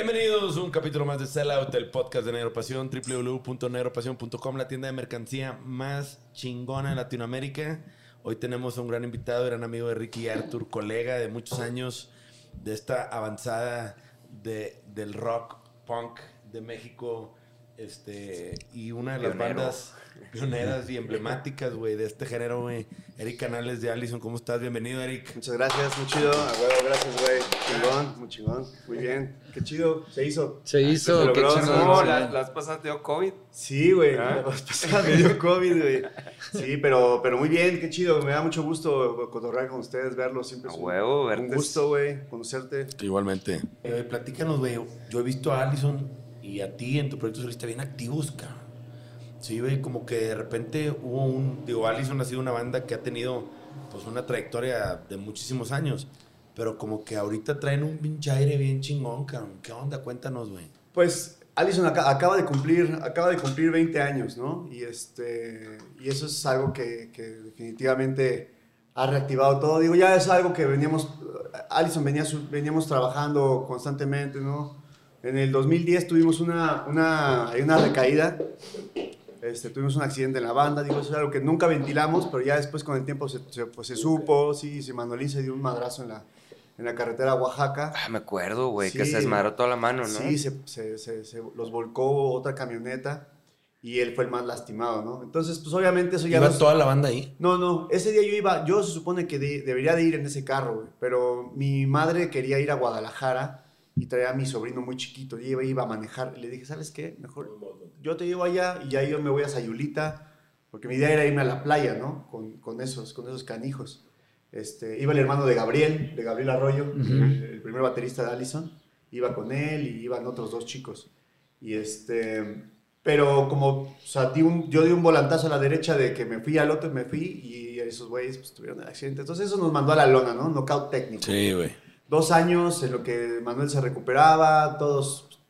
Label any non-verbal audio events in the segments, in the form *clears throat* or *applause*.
Bienvenidos a un capítulo más de Sellout, el podcast de Negropasión, www.negropasión.com, la tienda de mercancía más chingona en Latinoamérica. Hoy tenemos a un gran invitado, gran amigo de Ricky Arthur, colega de muchos años de esta avanzada de, del rock punk de México. Este, y una de las Pionero. bandas pioneras y emblemáticas, güey, de este género, güey. Eric Canales de Allison, ¿cómo estás? Bienvenido, Eric. Muchas gracias, muy chido. A huevo, gracias, güey. Chingón, muy chingón. Muy bien. Qué chido. Se hizo. Se hizo, Se qué chingón. No, la, las pasadas te dio COVID. Sí, güey. ¿Ah? La vez pasada me dio COVID, güey. Sí, pero, pero muy bien, qué chido. Me da mucho gusto cotorrear con ustedes, verlos. Siempre A un- huevo, un verte. gusto, güey, conocerte. Igualmente. Eh, platícanos, güey. Yo he visto a Allison y a ti en tu proyecto solista bien activos, cabrón. Sí, güey, como que de repente hubo un. Digo, Allison ha sido una banda que ha tenido pues una trayectoria de muchísimos años. Pero como que ahorita traen un pinche aire bien chingón, cabrón. ¿Qué onda? Cuéntanos, güey. Pues Allison aca- acaba de cumplir, acaba de cumplir 20 años, ¿no? Y, este, y eso es algo que, que definitivamente ha reactivado todo. Digo, ya es algo que veníamos, Allison venía, veníamos trabajando constantemente, ¿no? En el 2010 tuvimos una, una, hay una recaída, este, tuvimos un accidente en la banda, digo, eso es algo que nunca ventilamos, pero ya después con el tiempo se, se- pues, se supo, sí, se Manuelín se dio un madrazo en la, en la carretera a Oaxaca. Ah, me acuerdo, güey, que Sí. se desmadró toda la mano, ¿no? Sí, se, se- se- se- los volcó otra camioneta y él fue el más lastimado, ¿no? Entonces, pues obviamente eso ya... ¿Iba nos- toda la banda ahí? No, no, ese día yo iba, yo se supone que de- debería de ir en ese carro, güey, pero mi madre quería ir a Guadalajara y traía a mi sobrino muy chiquito, y iba, iba a manejar, y le dije, ¿sabes qué? Mejor yo te llevo allá y ya yo me voy a Sayulita, porque mi idea era irme a la playa, ¿no? Con, con esos, con esos canijos. Este, iba el hermano de Gabriel, de Gabriel Arroyo, el, el primer baterista de Allison, iba con él y iban otros dos chicos. Y este, pero como, o sea, di un- yo di un volantazo a la derecha de que me fui al otro, me fui y esos güeyes pues, tuvieron el accidente. Entonces eso nos mandó a la lona, ¿no? Knockout técnico. Sí, güey. Dos años en lo que Manuel se recuperaba, todos,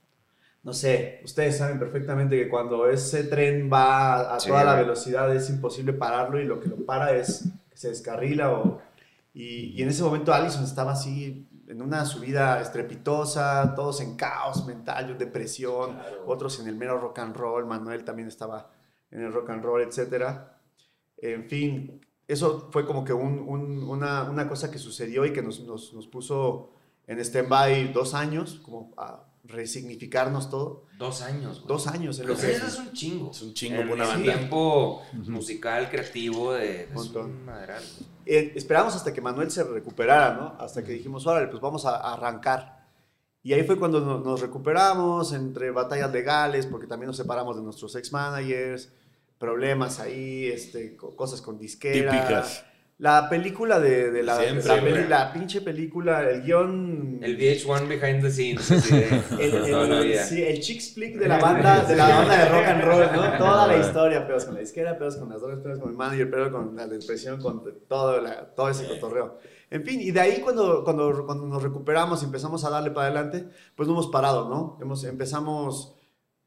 no sé, ustedes saben perfectamente que cuando ese tren va a Sí, toda la velocidad es imposible pararlo y lo que lo para es que se descarrila o... Y, y en ese momento Allison estaba así en una subida estrepitosa, todos en caos mental, depresión, otros en el mero rock and roll, Manuel también estaba en el rock and roll, etcétera. En fin, eso fue como que un- un- una, una cosa que sucedió y que nos, nos, nos puso en stand-by dos años, como a resignificarnos todo. Dos años, güey. Dos años en lo Dos que... años es un chingo. Es un chingo por una banda. tiempo musical, creativo, de... Es Montón. madral. Eh, esperamos hasta que Manuel se recuperara, ¿no? Hasta que dijimos, órale, pues vamos a, a arrancar. Y ahí fue cuando no- nos, recuperamos entre batallas legales, porque también nos separamos de nuestros ex-managers, problemas ahí, este, co- cosas con disquera. Típicas. La película de, de la, Siempre, la, peli- la pinche película, el guion... El VH1 behind the scenes, así de *laughs* el, el- vida. sí, el chick flick de la banda de la banda de rock and roll, ¿no? Toda la historia, pedos con la disquera, pedos con las drogas, pedos con el manager, pedos con la depresión, con todo, la- todo ese cotorreo. En fin, y de ahí cuando, cuando, cuando nos recuperamos y empezamos a darle para adelante, pues no hemos parado, ¿no? Hemos, empezamos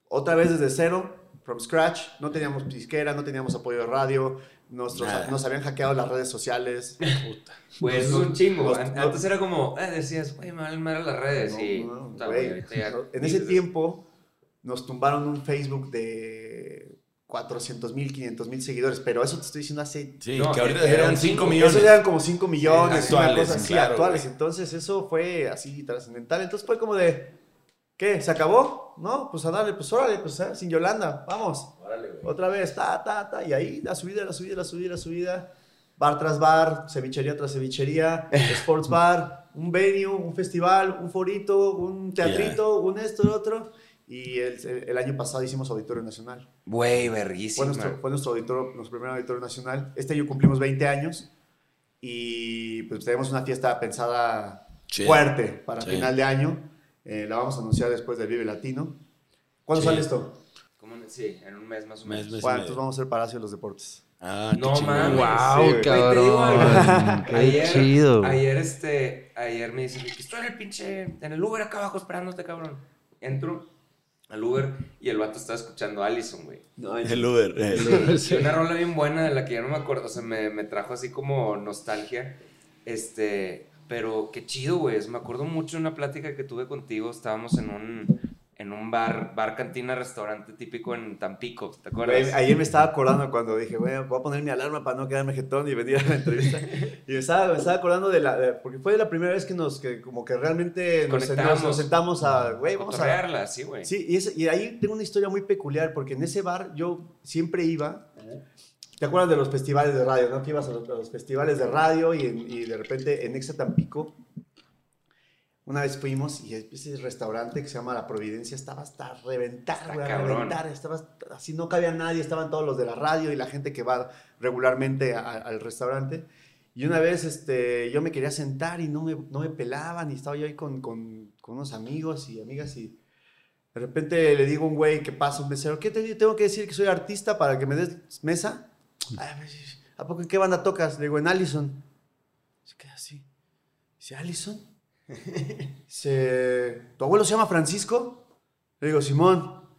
otra vez desde cero, from scratch, no teníamos disquera, no teníamos apoyo de radio, nuestros, Nada. nos habían hackeado las redes sociales. Pues es Nos- un chingo. nos- An- nos- Antes era como, eh, decías, güey, valen madre las redes. No, y, no, puta, ya En ese tiempo nos tumbaron un Facebook de 400 mil, 500 mil seguidores, pero eso te estoy diciendo hace... Sí, No, que ahorita era eran un 5 chingo. millones. Eso eran como 5 millones, Sí, una actuales, cosa así, claro, actuales. Entonces eso fue así trascendental. Entonces fue como de, ¿qué? ¿Se acabó? No, pues a darle, pues órale, pues eh, sin Yolanda, vamos. Otra vez, ta, ta, ta, y ahí la subida, la subida, la subida, la subida. Bar tras bar, cevichería tras cevichería, *laughs* sports bar, un venue, un festival, un forito, un teatrito, un esto, el otro. Y el, año pasado hicimos Auditorio Nacional. Güey, Fue verguísima. nuestro, fue nuestro auditorio, nuestro primer auditorio nacional. Este año cumplimos 20 años y pues tenemos una fiesta pensada fuerte para final de año. Eh, la vamos a anunciar después del Vive Latino. ¿Cuándo Sí. sale esto? Como en- sí, en un mes más o menos. mes. Bueno, entonces vamos a hacer Palacio de los Deportes. Ah, No mames. Wow, Sí, cabrón. Qué Ayer, chido. ayer, este, ayer me dice, que estoy en el pinche, en el Uber acá abajo esperándote, cabrón. Entro al Uber y el vato estaba escuchando a Allison, güey. El Uber. eh. Y una rola bien buena de la que ya no me acuerdo, o sea, me, me trajo así como nostalgia. Este, pero qué chido, güey. Me acuerdo mucho de una plática que tuve contigo. Estábamos en un, en un bar, bar, cantina, restaurante típico en Tampico. ¿Te acuerdas? Güey, ayer me estaba acordando cuando dije, güey, voy a poner mi alarma para no quedarme jetón y venir a la entrevista. *laughs* y me estaba, me estaba acordando de la. de- porque fue la primera vez que nos. que como que realmente nos, sentamos a. Güey, vamos a. Cotorrearla, sí, güey. Sí, y ahí tengo una historia muy peculiar, porque en ese bar yo siempre iba. ¿Te acuerdas de los festivales de radio, no? Que ibas a los, a los festivales de radio y, y de repente en Exa Tampico, una vez fuimos y ese restaurante que se llama La Providencia estaba hasta a reventar, güey, a reventar. Estaba así, no cabía nadie, estaban todos los de la radio y la gente que va regularmente a- al restaurante. Y una vez este, yo me quería sentar y no me, no me pelaban y estaba yo ahí con, con, con unos amigos y amigas y de repente le digo a un güey que pasa un mesero, ¿qué te tengo que decir que soy artista para que me des mesa? "Ay, pues, ¿A poco en qué banda tocas? Le digo, en Allison. Se queda así. Dice, ¿Allison? *laughs* Dice, ¿tu abuelo se llama Francisco? Le digo, Simón.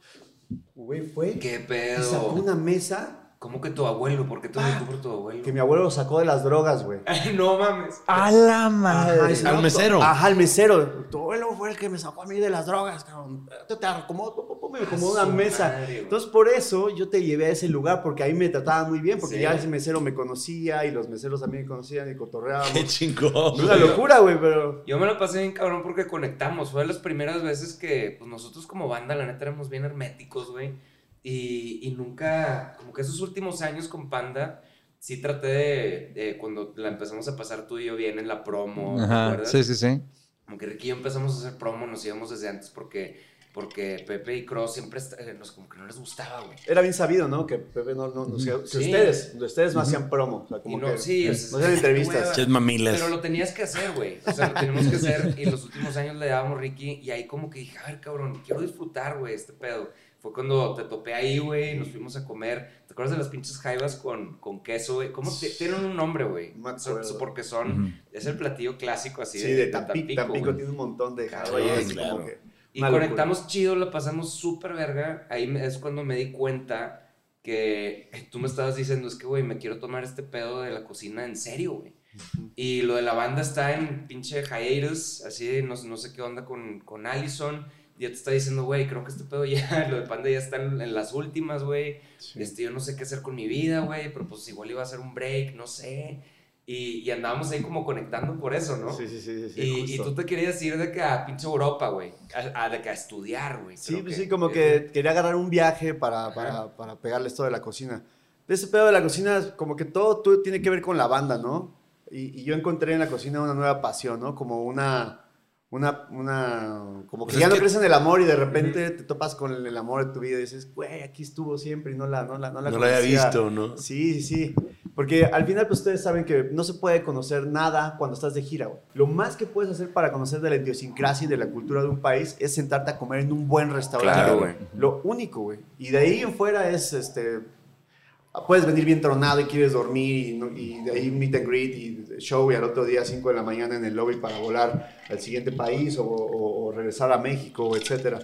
Güey, fue. ¿Qué y sacó pedo? una mesa ¿Cómo que tu abuelo? ¿Por qué te Ah, por tu abuelo? que mi abuelo lo sacó de las drogas, güey. *laughs* No mames. ¡A la madre! Al "No, mesero". Ajá, al mesero. Tu abuelo fue el que me sacó a mí de las drogas, cabrón. Te, te acomodo, pum, pum, pum, me acomodó A una mesa. madre. Entonces, por eso yo te llevé a ese lugar, porque ahí me trataban muy bien, porque Sí. ya ese mesero me conocía y los meseros también me conocían y cotorreábamos. Qué chingón. Una locura, güey, pero. Yo me lo pasé bien cabrón porque conectamos. Fue de las primeras veces que pues, nosotros como banda, la neta, éramos bien herméticos, güey. Y, y nunca, como que esos últimos años con Panda, sí traté de, de cuando la empezamos a pasar tú y yo bien en la promo, ¿te Ajá, acuerdas? sí, sí, sí. Como que Ricky y yo empezamos a hacer promo, nos íbamos desde antes porque, porque Pepe y Cross siempre, eh, nos, como que no les gustaba, güey. Era bien sabido, ¿no? Que Pepe no. no, no Sí. ustedes, ustedes no hacían promo. O sea, Y como no, que. sí, no es- hacían entrevistas. mamilas. Pero lo tenías que hacer, güey. O sea, lo teníamos que hacer. Y los últimos años le dábamos Ricky. Y ahí como que dije, a ver, cabrón, quiero disfrutar, güey, este pedo. Fue cuando te topé ahí, güey, y nos fuimos a comer. ¿Te acuerdas de las pinches jaivas con, con queso, güey? ¿Cómo te- tienen un nombre, güey? Me Son-. Porque son, es el platillo clásico así Sí, de Tampico. Tampico, güey. tiene un montón de así claro. como que Y locura. conectamos chido, la pasamos súper verga. Ahí es cuando me di cuenta que tú me estabas diciendo, es que, güey, me quiero tomar este pedo de la cocina en serio, güey. Y lo de la banda está en pinche hiatus, así, no, no sé qué onda con, con Allison. Ya te está diciendo, güey, creo que este pedo ya, *laughs* lo de Panda ya está en, en las últimas, güey. Este, yo no sé qué hacer con mi vida, güey, pero pues igual iba a ser un break, no sé. Y, y andábamos ahí como conectando por eso, ¿no? Sí, sí, sí. sí, y, tú te querías ir de que a pinche Europa, güey. A, a- de que a estudiar, güey. Sí, pues que- sí, como que quería agarrar un viaje para, para, para pegarle esto de la cocina. Ese pedo de la cocina, como que todo, todo tiene que ver con la banda, ¿no? Y, y yo encontré en la cocina una nueva pasión, ¿no? Como una, una, una, como que Pues ya no que- crees en el amor y de repente te topas con el, el amor de tu vida y dices, güey, aquí estuvo siempre y no la, no la, no la No lo había conocía". visto, ¿no? Sí, sí, sí. Porque al final, pues ustedes saben que no se puede conocer nada cuando estás de gira, güey. Lo más que puedes hacer para conocer de la idiosincrasia y de la cultura de un país es sentarte a comer en un buen restaurante. Claro, güey. Lo único, güey. Y de ahí en fuera es, este... Puedes venir bien tronado y quieres dormir y, y de ahí meet and greet y show y al otro día 5 de la mañana en el lobby para volar al siguiente país o, o- o regresar a México, etcétera.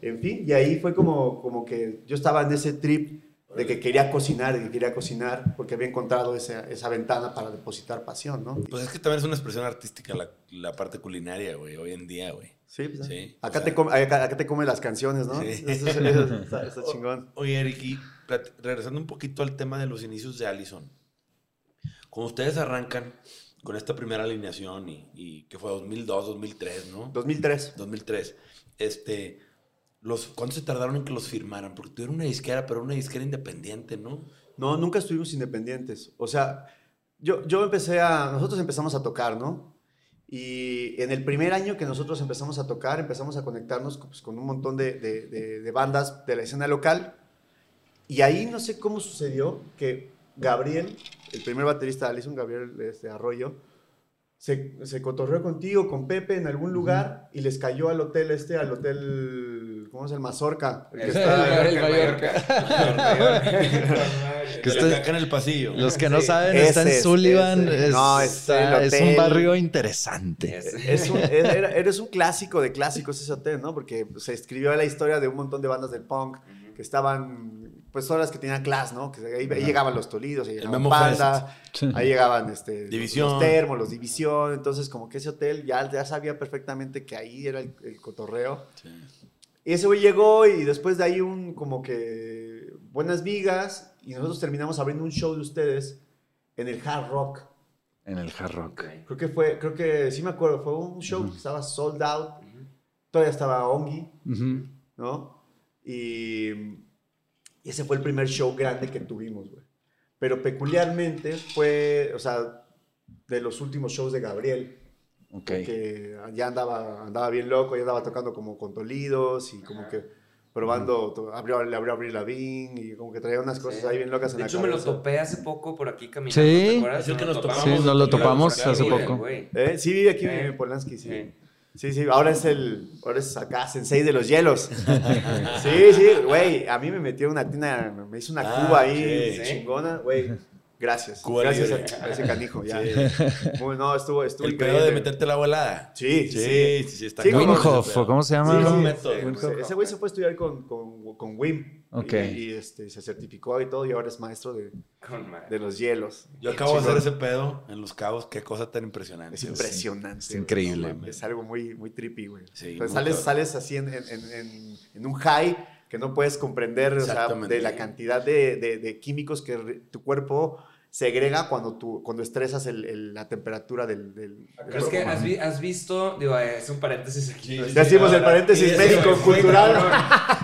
En fin, y ahí fue como, como que yo estaba en ese trip de que quería cocinar, de que quería cocinar, porque había encontrado esa, esa ventana para depositar pasión, ¿no? Pues es que también es una expresión artística la, la parte culinaria, güey, hoy en día, güey. Sí, pues, Sí, acá, o sea- te come, acá, acá te come las canciones, ¿no? Sí. Eso, es- eso es- está, está *laughs* chingón. Oye, Eric, regresando un poquito al tema de los inicios de Allison. Cuando ustedes arrancan con esta primera alineación y, y que fue 2002, 2003, ¿no? 2003. 2003. Este, los, ¿Cuánto se tardaron en que los firmaran? Porque tuvieron una disquera, pero una disquera independiente, ¿no? No, nunca estuvimos independientes. O sea, yo, yo empecé a... Nosotros empezamos a tocar, ¿no? Y en el primer año que nosotros empezamos a tocar, empezamos a conectarnos pues, con un montón de, de- de- de bandas de la escena local. Y ahí no sé cómo sucedió que Gabriel, el primer baterista de Allison, Gabriel este, Arroyo, se, se cotorreó contigo, con Pepe en algún lugar y les cayó al hotel este, al hotel, ¿cómo es el Mazorca? El que El está- El Mallorca. Que Que Acá- en el pasillo. Los que no Sí. saben, Ese está en Sullivan. ese. Es, No, es está- es un barrio interesante. Es un, es- era- eres un clásico de clásicos ese hotel, ¿no? Porque se escribió la historia de un montón de bandas del punk que estaban pues son las que tenían class, ¿no? Que ahí, ahí llegaban los Tolidos, ahí llegaban Panda, Sí. ahí llegaban este, División. los Termos, los División, entonces como que ese hotel ya, ya sabía perfectamente que ahí era el, el cotorreo. Y ese güey llegó y después de ahí un como que buenas vigas y nosotros terminamos abriendo un show de ustedes en el Hard Rock. En el Hard Rock. Creo que fue, creo que sí me acuerdo, fue un show que estaba sold out, todavía estaba Ongi, Ujú. ¿no? Y, y ese fue el primer show grande que tuvimos, güey. Pero peculiarmente fue, o sea, de los últimos shows de Gabriel, Ok. que ya andaba, andaba bien loco, ya andaba tocando como con Tolidos y como que probando, to- abrió, le abrió a Abril Lavigne y como que traía unas cosas Sí. ahí bien locas en De la hecho, me lo cabeza. topé hace poco por aquí caminando. Sí. ¿te acuerdas? Es el que nos topamos. topamos. Sí, nos lo topamos hace poco. ¿Eh? Sí, vive aquí Eh. en Polanski, sí. Sí. Sí, ahora es el, ahora es acá, sensei de los hielos. Sí, sí, güey, a mí me metió una tina, me hizo una Ah, cuba ahí chingona, güey. Gracias. Cuba gracias libre. a, a ese canijo, ya. Sí. Muy- no, estuvo, estuvo El increíble. pedo de meterte la volada. Sí, Sí, sí, sí, sí. está Winhoff, pedo. ¿o cómo se llama? ese güey se fue a estudiar con, con, con Wim. Ok. Y, y, este, se certificó y todo, y ahora es maestro de, de los hielos. Yo acabo de hacer ese pedo en Los Cabos. Qué cosa tan impresionante. Es impresionante. Es increíble, Es algo muy, muy trippy, güey. Sales, sales así en, en- en- en- en un high que no puedes comprender, o sea, de la cantidad de, de- de químicos que tu cuerpo segrega cuando, tú, cuando estresas el- el- la temperatura del... del- Pero es que has, vi- has visto, digo, eh, es un paréntesis aquí. Sí, sí, Ya hicimos el paréntesis y médico, eso, güey, cultural. cabrón.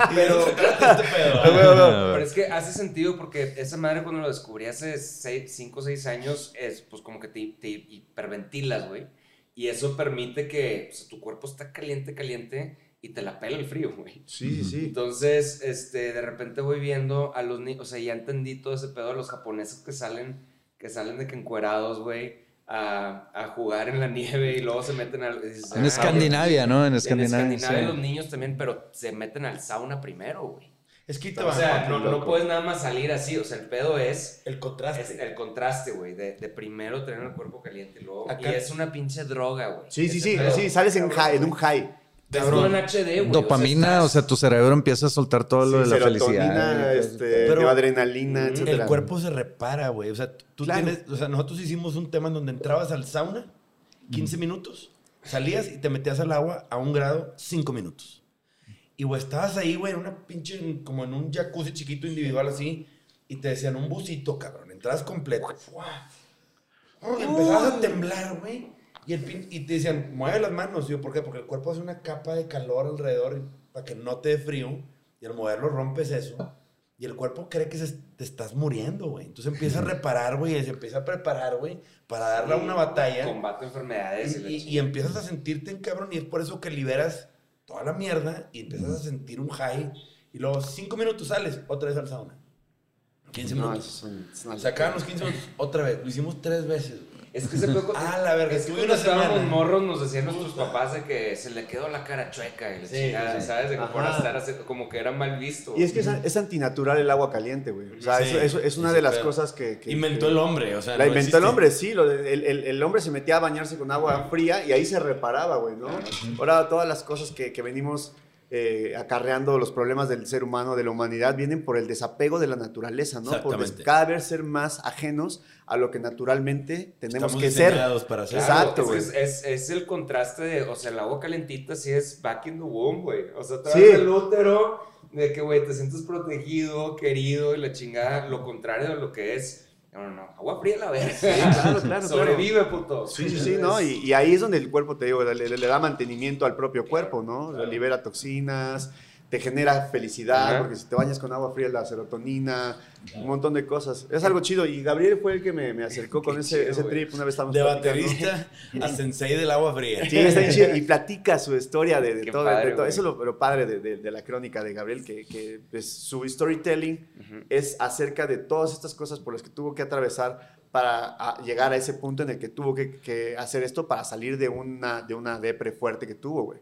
*laughs* Y de eso se trata este. *laughs* Pero es que hace sentido porque esa madre cuando lo descubrí hace 5 o 6 años es pues como que te, te hiperventilas, güey. Y eso permite que pues, tu cuerpo está caliente, caliente y te la pela el frío, güey. Sí, sí, sí. Entonces, este, de repente voy viendo a los niños, o sea, ya entendí todo ese pedo de los japoneses que salen, que salen de que encuerados, güey, a, a jugar en la nieve y luego se meten al... dices, En ah, Escandinavia, ¿no? En En Escandinavia. Escandinavia sí. los niños también, pero se meten al sauna primero, güey. Es que te O sea, no, puedes nada más salir así, o sea, el pedo es, el es contraste. el contraste, güey, de, de primero tener el cuerpo caliente y luego... Acá- Y es una pinche droga, güey. Sí, sí, sí, pedo. sí, sales en, high, en un high. Cabrón. HD, güey. Dopamina, o sea, tu cerebro empieza a soltar todo lo de la felicidad. este, Pero- adrenalina, Mm, etcétera. El cuerpo se repara, güey. O sea, tú Claro. tienes. O sea, nosotros hicimos un tema en donde entrabas al sauna 15 minutos, salías y te metías al agua a un grado 5 minutos. Y, güey, estabas ahí, güey, en una pinche. como en un jacuzzi chiquito individual así. Y te decían un busito, cabrón. Entrabas completo. ¡Fua! Oh, y empezabas a temblar, güey. Y, el y te decían, mueve las manos. Y yo, ¿por qué? Porque el cuerpo hace una capa de calor alrededor para que no te dé frío. Y al moverlo rompes eso. Y el cuerpo cree que se- te estás muriendo, güey. Entonces empieza a *laughs* reparar, güey. y Se empieza a preparar, güey. Para darle a una batalla. Combate enfermedades y, Y, y- empiezas a sentirte en cabrón. Y es por eso que liberas toda la mierda. Y empiezas a sentir un high. Y luego, cinco minutos sales, otra vez al sauna. 15 No, minutos. es un- es una Se acaban los 15 minutos, otra vez. Lo hicimos tres veces, güey. Es que ese poco. Ah, la verga, Es que cuando estábamos morros nos decían nuestros papás de que se le quedó la cara chueca y la Sí, chingada, sí. ¿sabes? De que por estar así, como que era mal visto. Y es que es, es antinatural el agua caliente, güey. O sea, Sí, eso, eso es una de las cosas que... que- Inventó que- el hombre, o sea. La no inventó el hombre, sí. lo de- el, el- el hombre se metía a bañarse con agua fría y ahí se reparaba, güey, ¿no? Ahora todas las cosas que, que venimos eh, acarreando, los problemas del ser humano, de la humanidad, vienen por el desapego de la naturaleza, ¿no? Por cada vez ser más ajenos a lo que naturalmente tenemos Estamos que ser. para. Claro, Exacto, es, güey. es, es- es el contraste de, o sea, el agua calentita sí es back in the womb, güey. O sea, te Sí. del útero de que, güey, te sientes protegido, querido y la chingada, lo contrario de lo que es. No, no, no, agua fría la verga. claro, claro, Sobrevive, puto. Sí, sí, sí, ¿no? Y, y ahí es donde el cuerpo, te digo, le, le- le da mantenimiento al propio cuerpo, ¿no? Libera toxinas, te genera felicidad, Ajá. porque si te bañas con agua fría, la serotonina, un montón de cosas. Es algo chido. Y Gabriel fue el que me, me acercó *laughs* con ese, chido, ese trip. Una vez estábamos De baterista *laughs* a sensei del agua fría. Sí, está bien chido. Y *laughs* platica su historia de, todo. padre, de todo. güey. Eso es lo, lo padre de, de- de la crónica de Gabriel, que, que, pues, su storytelling es acerca de todas estas cosas por las que tuvo que atravesar para a, llegar a ese punto en el que tuvo que, que hacer esto para salir de una, de una depre fuerte que tuvo, güey.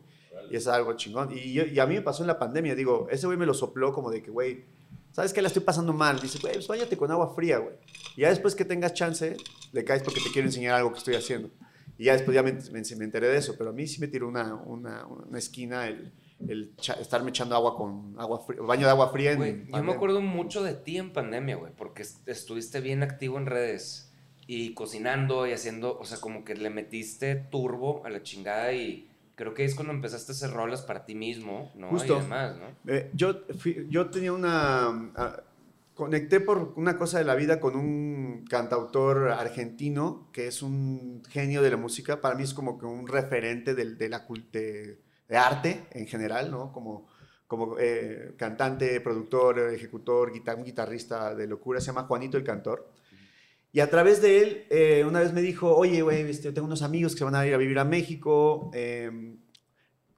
Y es algo chingón. Y, yo- y a mí me pasó en la pandemia, digo, ese güey me lo sopló como de que, güey, ¿sabes qué? La estoy pasando mal. Dice, güey, pues báñate con agua fría, güey. Y ya después que tengas chance, le caes porque te quiero enseñar algo que estoy haciendo. Y ya después ya me, me- me enteré de eso, pero a mí sí me tiró una, una, una esquina el, el cha- estarme echando agua con agua fría, baño de agua fría. Güey, yo me acuerdo mucho de ti en pandemia, güey, porque est- estuviste bien activo en redes y cocinando y haciendo, o sea, como que le metiste turbo a la chingada y creo que es cuando empezaste a hacer rolas para ti mismo, ¿no? Justo. Y demás, ¿no? Eh, yo, fui- yo tenía una... ah, conecté por una cosa de la vida con un cantautor argentino que es un genio de la música. Para mí es como que un referente del- de, la de, de arte en general, ¿no? Como, como eh, cantante, productor, ejecutor, guitar- un guitarrista de locura. Se llama Juanito el Cantor. Y a través de él, eh, una vez me dijo, oye, güey, este, tengo unos amigos que se van a ir a vivir a México. Eh,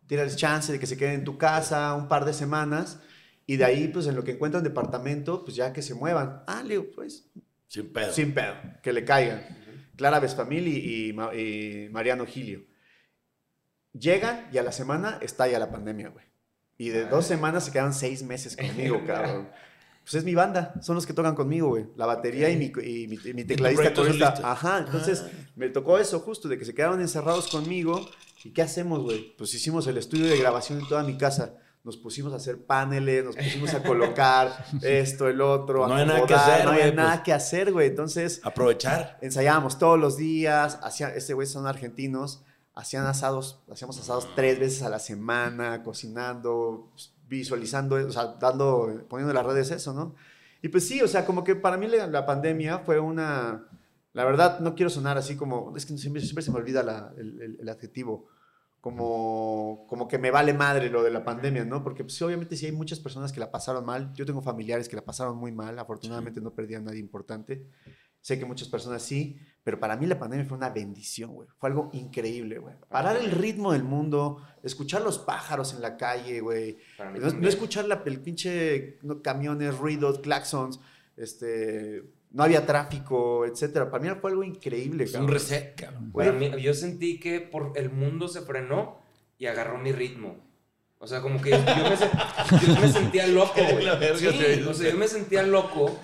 tienes chance de que se queden en tu casa un par de semanas y de ahí, pues en lo que encuentran departamento, pues ya que se muevan. Ah, le digo, pues Sin pedo. sin pedo, que le caigan. Clara Vesfamil y, y y Mariano Gilio. Llegan y a la semana estalla la pandemia, güey. Y de dos semanas se quedan seis meses conmigo, *laughs* cabrón. Pues es mi banda, son los que tocan conmigo, güey. La batería y mi, y mi, mi tecladista corista. Ajá, entonces me tocó eso justo, de que se quedaron encerrados conmigo. ¿Y qué hacemos, güey? Pues hicimos el estudio de grabación en toda mi casa. Nos pusimos a hacer paneles, nos pusimos a colocar *laughs* esto, el otro. No había nada que hacer, No había güey, nada pues. que hacer, güey. Entonces Aprovechar. ensayábamos todos los días, hacía, este güey son argentinos, hacían asados, hacíamos asados tres veces a la semana, cocinando, pues, visualizando, o sea, dando, poniendo en las redes eso, ¿no? Y pues sí, o sea, como que para mí la, la pandemia fue una, la verdad, no quiero sonar así como, es que siempre, siempre se me olvida la- el, el- el adjetivo, como, como que me vale madre lo de la pandemia, ¿no? Porque pues, sí, obviamente sí hay muchas personas que la pasaron mal, yo tengo familiares que la pasaron muy mal, afortunadamente no perdí a nadie importante, sé que muchas personas sí, pero para mí la pandemia fue una bendición, güey. Fue algo increíble, güey. Parar el ritmo del mundo, escuchar los pájaros en la calle, güey. No, no escuchar la, el pinche no, camiones, ruidos, claxons, este, no había tráfico, etcétera. Para mí fue algo increíble, Es un reset, cabrón. Mí, yo sentí que por el mundo se frenó y agarró mi ritmo. O sea, como que yo me, yo me sentía loco, *laughs* güey. La verga, Sí, te- o sea, yo me sentía loco,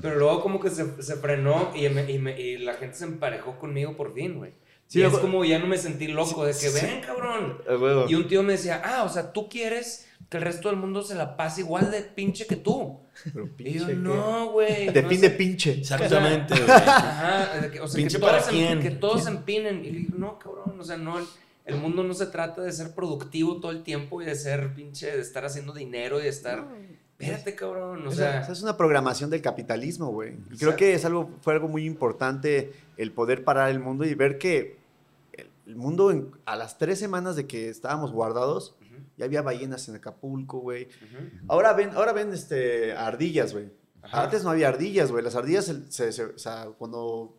pero luego como que se, se frenó y, me- y me- y la gente se emparejó conmigo por fin, güey. Sí, y es como ya no me sentí loco de que Sí. ven, cabrón. A huevo. Y un tío me decía, ah, o sea, tú quieres que el resto del mundo se la pase igual de pinche que tú. Pero Y pinche yo, que- no, güey. De no sé". de pinche. Exactamente, *laughs* güey. Ajá, o sea, Pinche que todos, para quién. que todos se empinen. Y le digo, no, cabrón, o sea, no, el, mundo no se trata de ser productivo todo el tiempo y de ser pinche, de estar haciendo dinero y de estar... Espérate, cabrón, o Es- sea... esa es una programación del capitalismo, güey. Y Creo que es algo, fue algo muy importante el poder parar el mundo y ver que el, el mundo en- a las tres semanas de que estábamos guardados, ya había ballenas en Acapulco, güey. Ahora ven, ahora ven este, ardillas, güey. Antes no había ardillas, güey. Las ardillas, se- se- se- o sea, cuando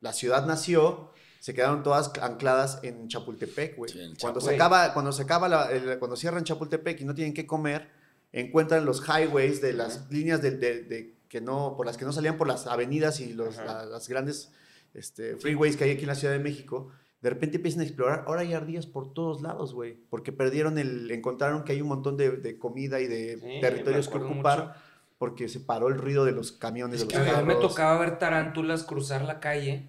la ciudad nació, se quedaron todas ancladas en Chapultepec, güey. Sí, cuando, se acaba, cuando se acaba, la- el- cuando cierran Chapultepec y no tienen que comer, encuentran los highways de las líneas de, de- de que no, por las que no salían por las avenidas y los, la- las grandes este, freeways que hay aquí en la Ciudad de México. De repente empiezan a explorar. Ahora hay ardillas por todos lados, güey. Porque perdieron el. Encontraron que hay un montón de, de comida y de Sí, territorios que ocupar. mucho. Porque se paró el ruido de los camiones, Es de que los A mí me tocaba ver tarántulas cruzar la calle.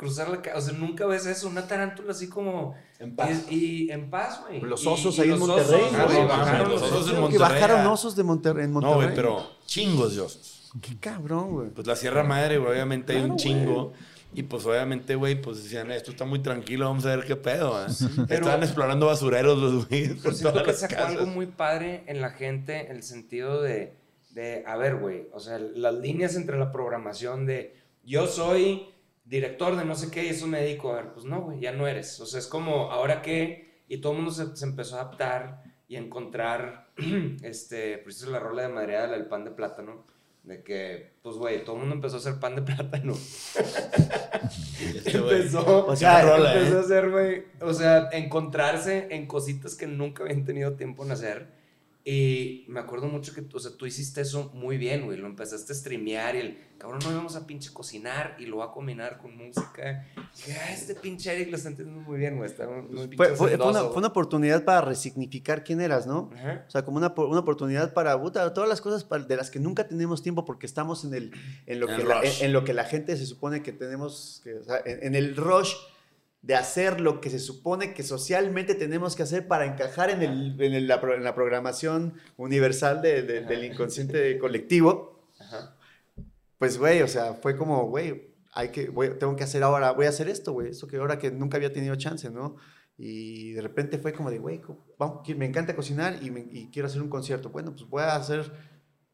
Cruzar la calle. O sea, nunca ves eso. Una tarántula así como. En paz. Y, y en paz, güey. Los osos y ahí en los Monterrey, osos, ¿no? güey, no, bajaron los osos. en que Monterrey, bajaron ah. osos de Monterrey. En No, Monterrey. güey, pero chingos de osos. Qué cabrón, güey. Pues la Sierra Madre, güey, obviamente hay Claro, un chingo. Y pues obviamente, güey, pues decían, esto está muy tranquilo, vamos a ver qué pedo. ¿eh?". pero- Estaban explorando basureros los güeyes. por Pero siento todas que las sacó casas. algo muy padre en la gente, el sentido de, de a ver, güey, o sea, las líneas entre la programación de yo soy director de no sé qué y eso me dedico, a ver, pues no, güey, ya no eres. O sea, es como, ¿ahora qué? Y todo el mundo se, se empezó a adaptar y a encontrar, *clears throat* este, por eso es la rola de madreada, la del pan de plátano, de que, pues, güey, todo el mundo empezó a hacer pan de *laughs* plátano. Este, empezó, O sea, rola, empezó ¿eh? a hacer, güey, o sea, encontrarse en cositas que nunca habían tenido tiempo en hacer. Y me acuerdo mucho que, o sea, tú hiciste eso muy bien, güey. Lo empezaste a streamear y el cabrón, no íbamos a pinche cocinar y lo va a combinar con música. Y dije, ah, este pinche Eric lo está entendiendo muy bien, güey. Está muy pinche Fue, fue- una, fue una oportunidad para resignificar quién eras, ¿no? Ajá. O sea, como una, una oportunidad para todas las cosas de las que nunca tenemos tiempo porque estamos en, el, en, lo que el la, en, en lo que la gente se supone que tenemos, que, o sea, en, en el rush de hacer lo que se supone que socialmente tenemos que hacer para encajar en, el, en, el- la, en la programación universal de- de- del inconsciente colectivo, Ajá. pues, güey, o sea, fue como, güey, hay que, tengo que hacer ahora, voy a hacer esto, güey, esto que ahora que nunca había tenido chance, ¿no? Y de repente fue como de, güey, me encanta cocinar y, me- y quiero hacer un concierto. Bueno, pues voy a hacer,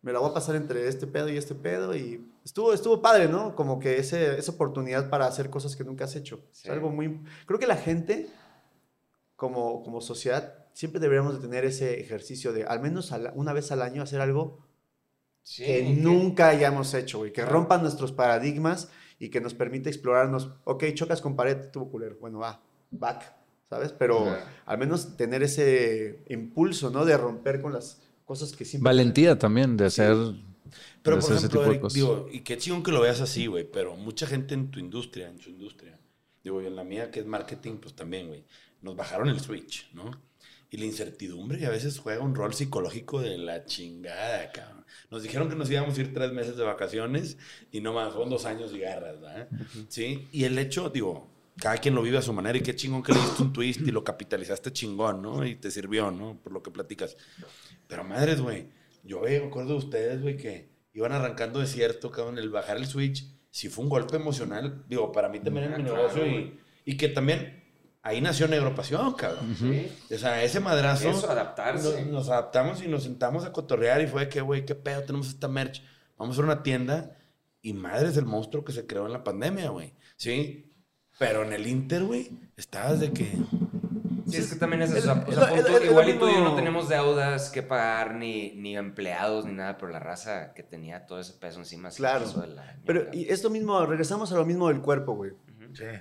me la voy a pasar entre este pedo y este pedo y estuvo, estuvo padre, ¿no? Como que ese, esa oportunidad para hacer cosas que nunca has hecho. Sí. Es algo muy... Creo que la gente, como, como sociedad, siempre deberíamos de tener ese ejercicio de al menos una vez al año hacer algo Sí, que que- nunca hayamos hecho, güey. Que Claro. rompan nuestros paradigmas y que nos permite explorarnos. Ok, chocas con pared, tuvo culero. Bueno, va, back, ¿sabes? Pero Claro. al menos tener ese impulso, ¿no? De romper con las cosas que siempre... Valentía también de hacer, Pero de por hacer ese ejemplo, tipo de cosas. digo, y qué chingón que lo veas así, güey, pero mucha gente en tu industria, en su industria, digo, y en la mía que es marketing, pues también, güey, nos bajaron el switch, ¿no? Y la incertidumbre a veces juega un rol psicológico de la chingada, cabrón. Nos dijeron que nos íbamos a ir tres meses de vacaciones y no más, son dos años y garras, ¿verdad? Sí, y el hecho, digo, cada quien lo vive a su manera y qué chingón que le diste un twist y lo capitalizaste chingón, ¿no? Y te sirvió, ¿no? Por lo que platicas. Pero madres, güey, yo me acuerdo de ustedes, güey, que iban arrancando de cierto, cabrón, el bajar el switch, sí fue un golpe emocional, digo, para mí también en Ah, mi claro, negocio y, y que también ahí nació Negropasión, cabrón. Sí. O sea, ese madrazo. Eso, adaptarse. Nos, nos adaptamos y nos sentamos a cotorrear y fue de que, güey, qué pedo, tenemos esta merch. Vamos a una tienda y madre es el monstruo que se creó en la pandemia, güey. Sí. Pero en el Inter, güey, estabas de que. Sí, es que también es Es- eso. o sea, tú, igual y tú y yo no tenemos deudas que pagar, ni, ni empleados, ni nada, pero la raza que tenía todo ese peso encima. Claro. pasó de la Pero y esto mismo, regresamos a lo mismo del cuerpo, güey.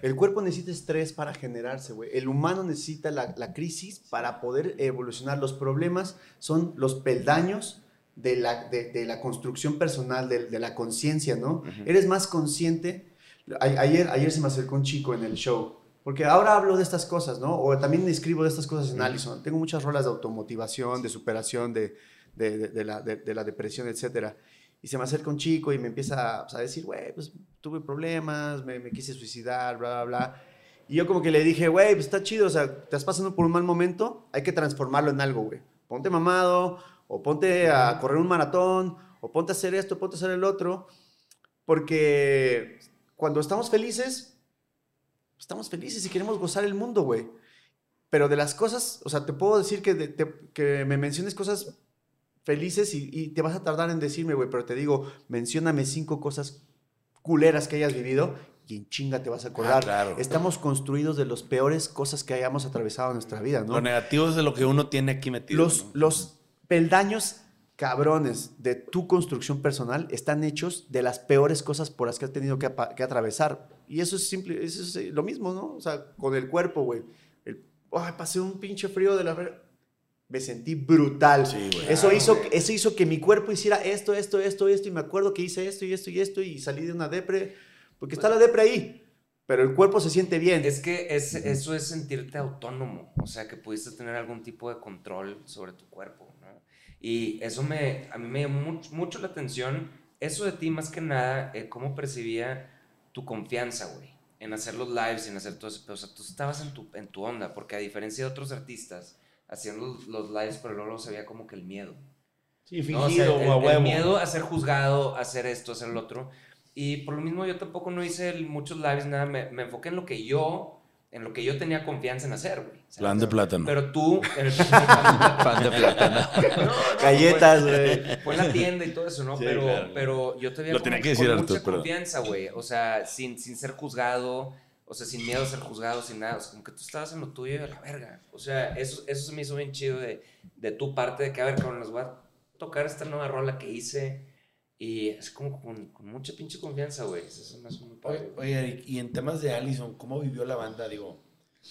El cuerpo necesita estrés para generarse, güey. El humano necesita la, la crisis para poder evolucionar. Los problemas son los peldaños de la, de, de la construcción personal, de, de la conciencia, ¿no? Eres más consciente. Ayer, ayer se me acercó un chico en el show, porque ahora hablo de estas cosas, ¿no? O también escribo de estas cosas en Allison. Tengo muchas rolas de automotivación, de superación, de, de, de- de la, de- de la depresión, etcétera. Y se me acerca un chico y me empieza pues, a decir, güey, pues tuve problemas, me, me quise suicidar, bla, bla, bla. Y yo como que le dije, güey, pues está chido, o sea, estás pasando por un mal momento, hay que transformarlo en algo, güey. Ponte mamado, o ponte a correr un maratón, o ponte a hacer esto, ponte a hacer el otro. Porque cuando estamos felices, estamos felices y queremos gozar el mundo, güey. Pero de las cosas, o sea, te puedo decir que, de- te- que me menciones cosas felices y, y te vas a tardar en decirme, güey, pero te digo, mencióname cinco cosas culeras que hayas vivido y en chinga te vas a acordar. Ah, claro. Estamos construidos de las peores cosas que hayamos atravesado en nuestra vida, ¿no? Lo negativo es de lo que uno tiene aquí metido. los, ¿no? los peldaños cabrones de tu construcción personal están hechos de las peores cosas por las que has tenido que, atravesar. Y eso es simple, eso es eh, lo mismo, ¿no? O sea, con el cuerpo, güey. Ay, pasé un pinche frío de la... Me sentí brutal. Sí, güey. Eso, Ah, hizo, güey. eso hizo que mi cuerpo hiciera esto, esto, esto, esto, y me acuerdo que hice esto y esto y esto, y salí de una depre, porque está la depre ahí, pero el cuerpo se siente bien. Es que es, eso es sentirte autónomo, o sea, que pudiste tener algún tipo de control sobre tu cuerpo. Y eso me, a mí me llamó mucho, mucho la atención, eso de ti más que nada, eh, cómo percibía tu confianza, güey, en hacer los lives, en hacer todo eso, pero, o sea, tú estabas en tu, en tu onda, porque a diferencia de otros artistas, hacían los, los lives, pero luego se veía como que el miedo. Sí, ¿no? O sea, fingido, el, el miedo a ser juzgado, a hacer esto, a hacer lo otro. Y por lo mismo yo tampoco no hice el- muchos lives, nada, me, me enfoqué en lo que yo, en lo que yo tenía confianza en hacer, güey. ¿sabes? Plan de plátano. Pero tú, en el, *laughs* Pan de plátano. No, no, Galletas, fue- güey. Fue en la tienda y todo eso, ¿no? Sí, pero, claro. pero yo te veía Lo tenía que con decir, mucha Arturo, perdón. confianza, güey. O sea, sin, sin ser juzgado, o sea, sin miedo a ser juzgado, sin nada. O sea, como que tú estabas en lo tuyo y a la verga. O sea, eso, eso se me hizo bien chido de, de tu parte, de que, a ver, cabrón, les voy a tocar esta nueva rola que hice. Y es como con, con mucha pinche confianza, güey. Eso me hace muy padre. Oye, Eric, y en temas de Allison, ¿cómo vivió la banda? Digo,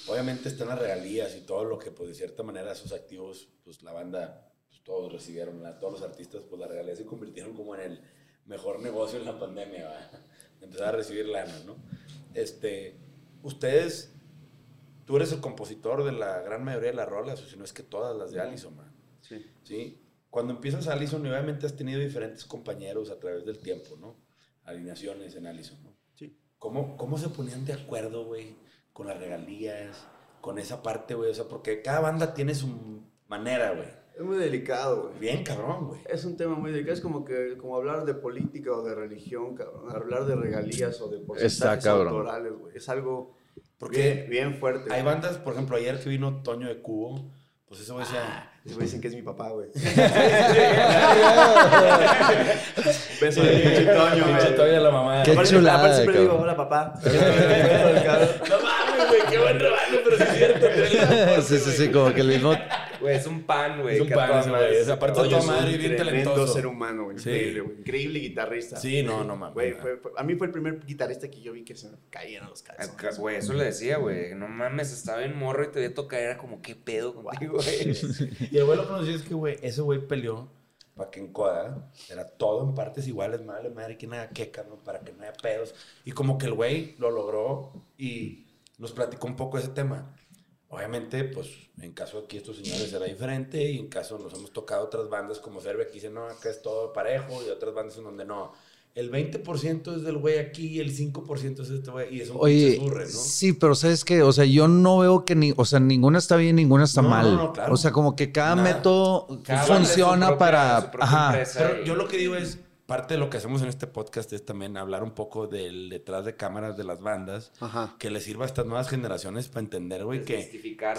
obviamente están las regalías y todo lo que, pues, de cierta manera, sus activos, pues, la banda, pues, todos recibieron, la- todos los artistas, pues, las regalías se convirtieron como en el mejor negocio en la pandemia, ¿va? *laughs* Empezar a recibir lana, ¿no? Este, ustedes, tú eres el compositor de la gran mayoría de las rolas, o si no es que todas las de Allison, ¿va? Sí. ¿sí? Cuando empiezas Allison, y obviamente has tenido diferentes compañeros a través del tiempo, ¿no? Alineaciones en Allison, ¿no? Sí. ¿Cómo, cómo se ponían de acuerdo, güey? con las regalías, con esa parte, güey. O sea, porque cada banda tiene su manera, güey. Es muy delicado, güey. Bien cabrón, güey. Es un tema muy delicado. Es como que como hablar de política o de religión, cabrón. Hablar de regalías o de porcentajes autorales, güey. Es algo Porque bien, bien fuerte. Hay güey. bandas, por ejemplo, ayer que vino Toño de Cubo, pues eso güey decía... Esos güey dicen que es mi papá, güey. *laughs* Beso de pinche Toño, Pinche güey. Toño de la mamá. Qué Aparte- chulada, aparte siempre digo, hola, papá. *laughs* No mames, güey, qué buen rebane, pero sí es cierto. *laughs* sí, sí, sí, como que el mismo. Güey, es un pan, güey. Es un pan ese, güey. Esa parte Toño toda es un madre y bien tremendo talentoso. ser humano, güey. Sí. Increíble, güey. Increíble guitarrista. Sí, no, no mames. Güey, fue- fue- a mí fue el primer guitarrista que yo vi que se me caían los calzones. Güey, eso le decía, güey. No mames, estaba en morro y te veía tocar. Era como, ¿qué pedo contigo, güey? *laughs* Y el güey lo que nos decía es que, güey, ese güey peleó para que en Coda era todo en partes iguales, madre, madre, que nada queca, ¿no? Para que no haya pedos. Y como que el güey lo logró y nos platicó un poco ese tema. Obviamente, pues, en caso aquí estos señores era diferente y en caso nos hemos tocado otras bandas como Cerve que dicen, no, acá es todo parejo y otras bandas en donde no. El 20% es del güey aquí y el 5% es de este güey y es un Oye, burre, ¿no? sí, pero ¿sabes qué? O sea, yo no veo que ni, o sea, ninguna está bien, ninguna está No, mal. no, no, claro. O sea, como que cada Nada. método Cada funciona propia- para, ajá. Pero yo lo que digo es, parte de lo que hacemos en este podcast es también hablar un poco del detrás de cámaras de las bandas, Ajá. que les sirva a estas nuevas generaciones para entender, güey, que,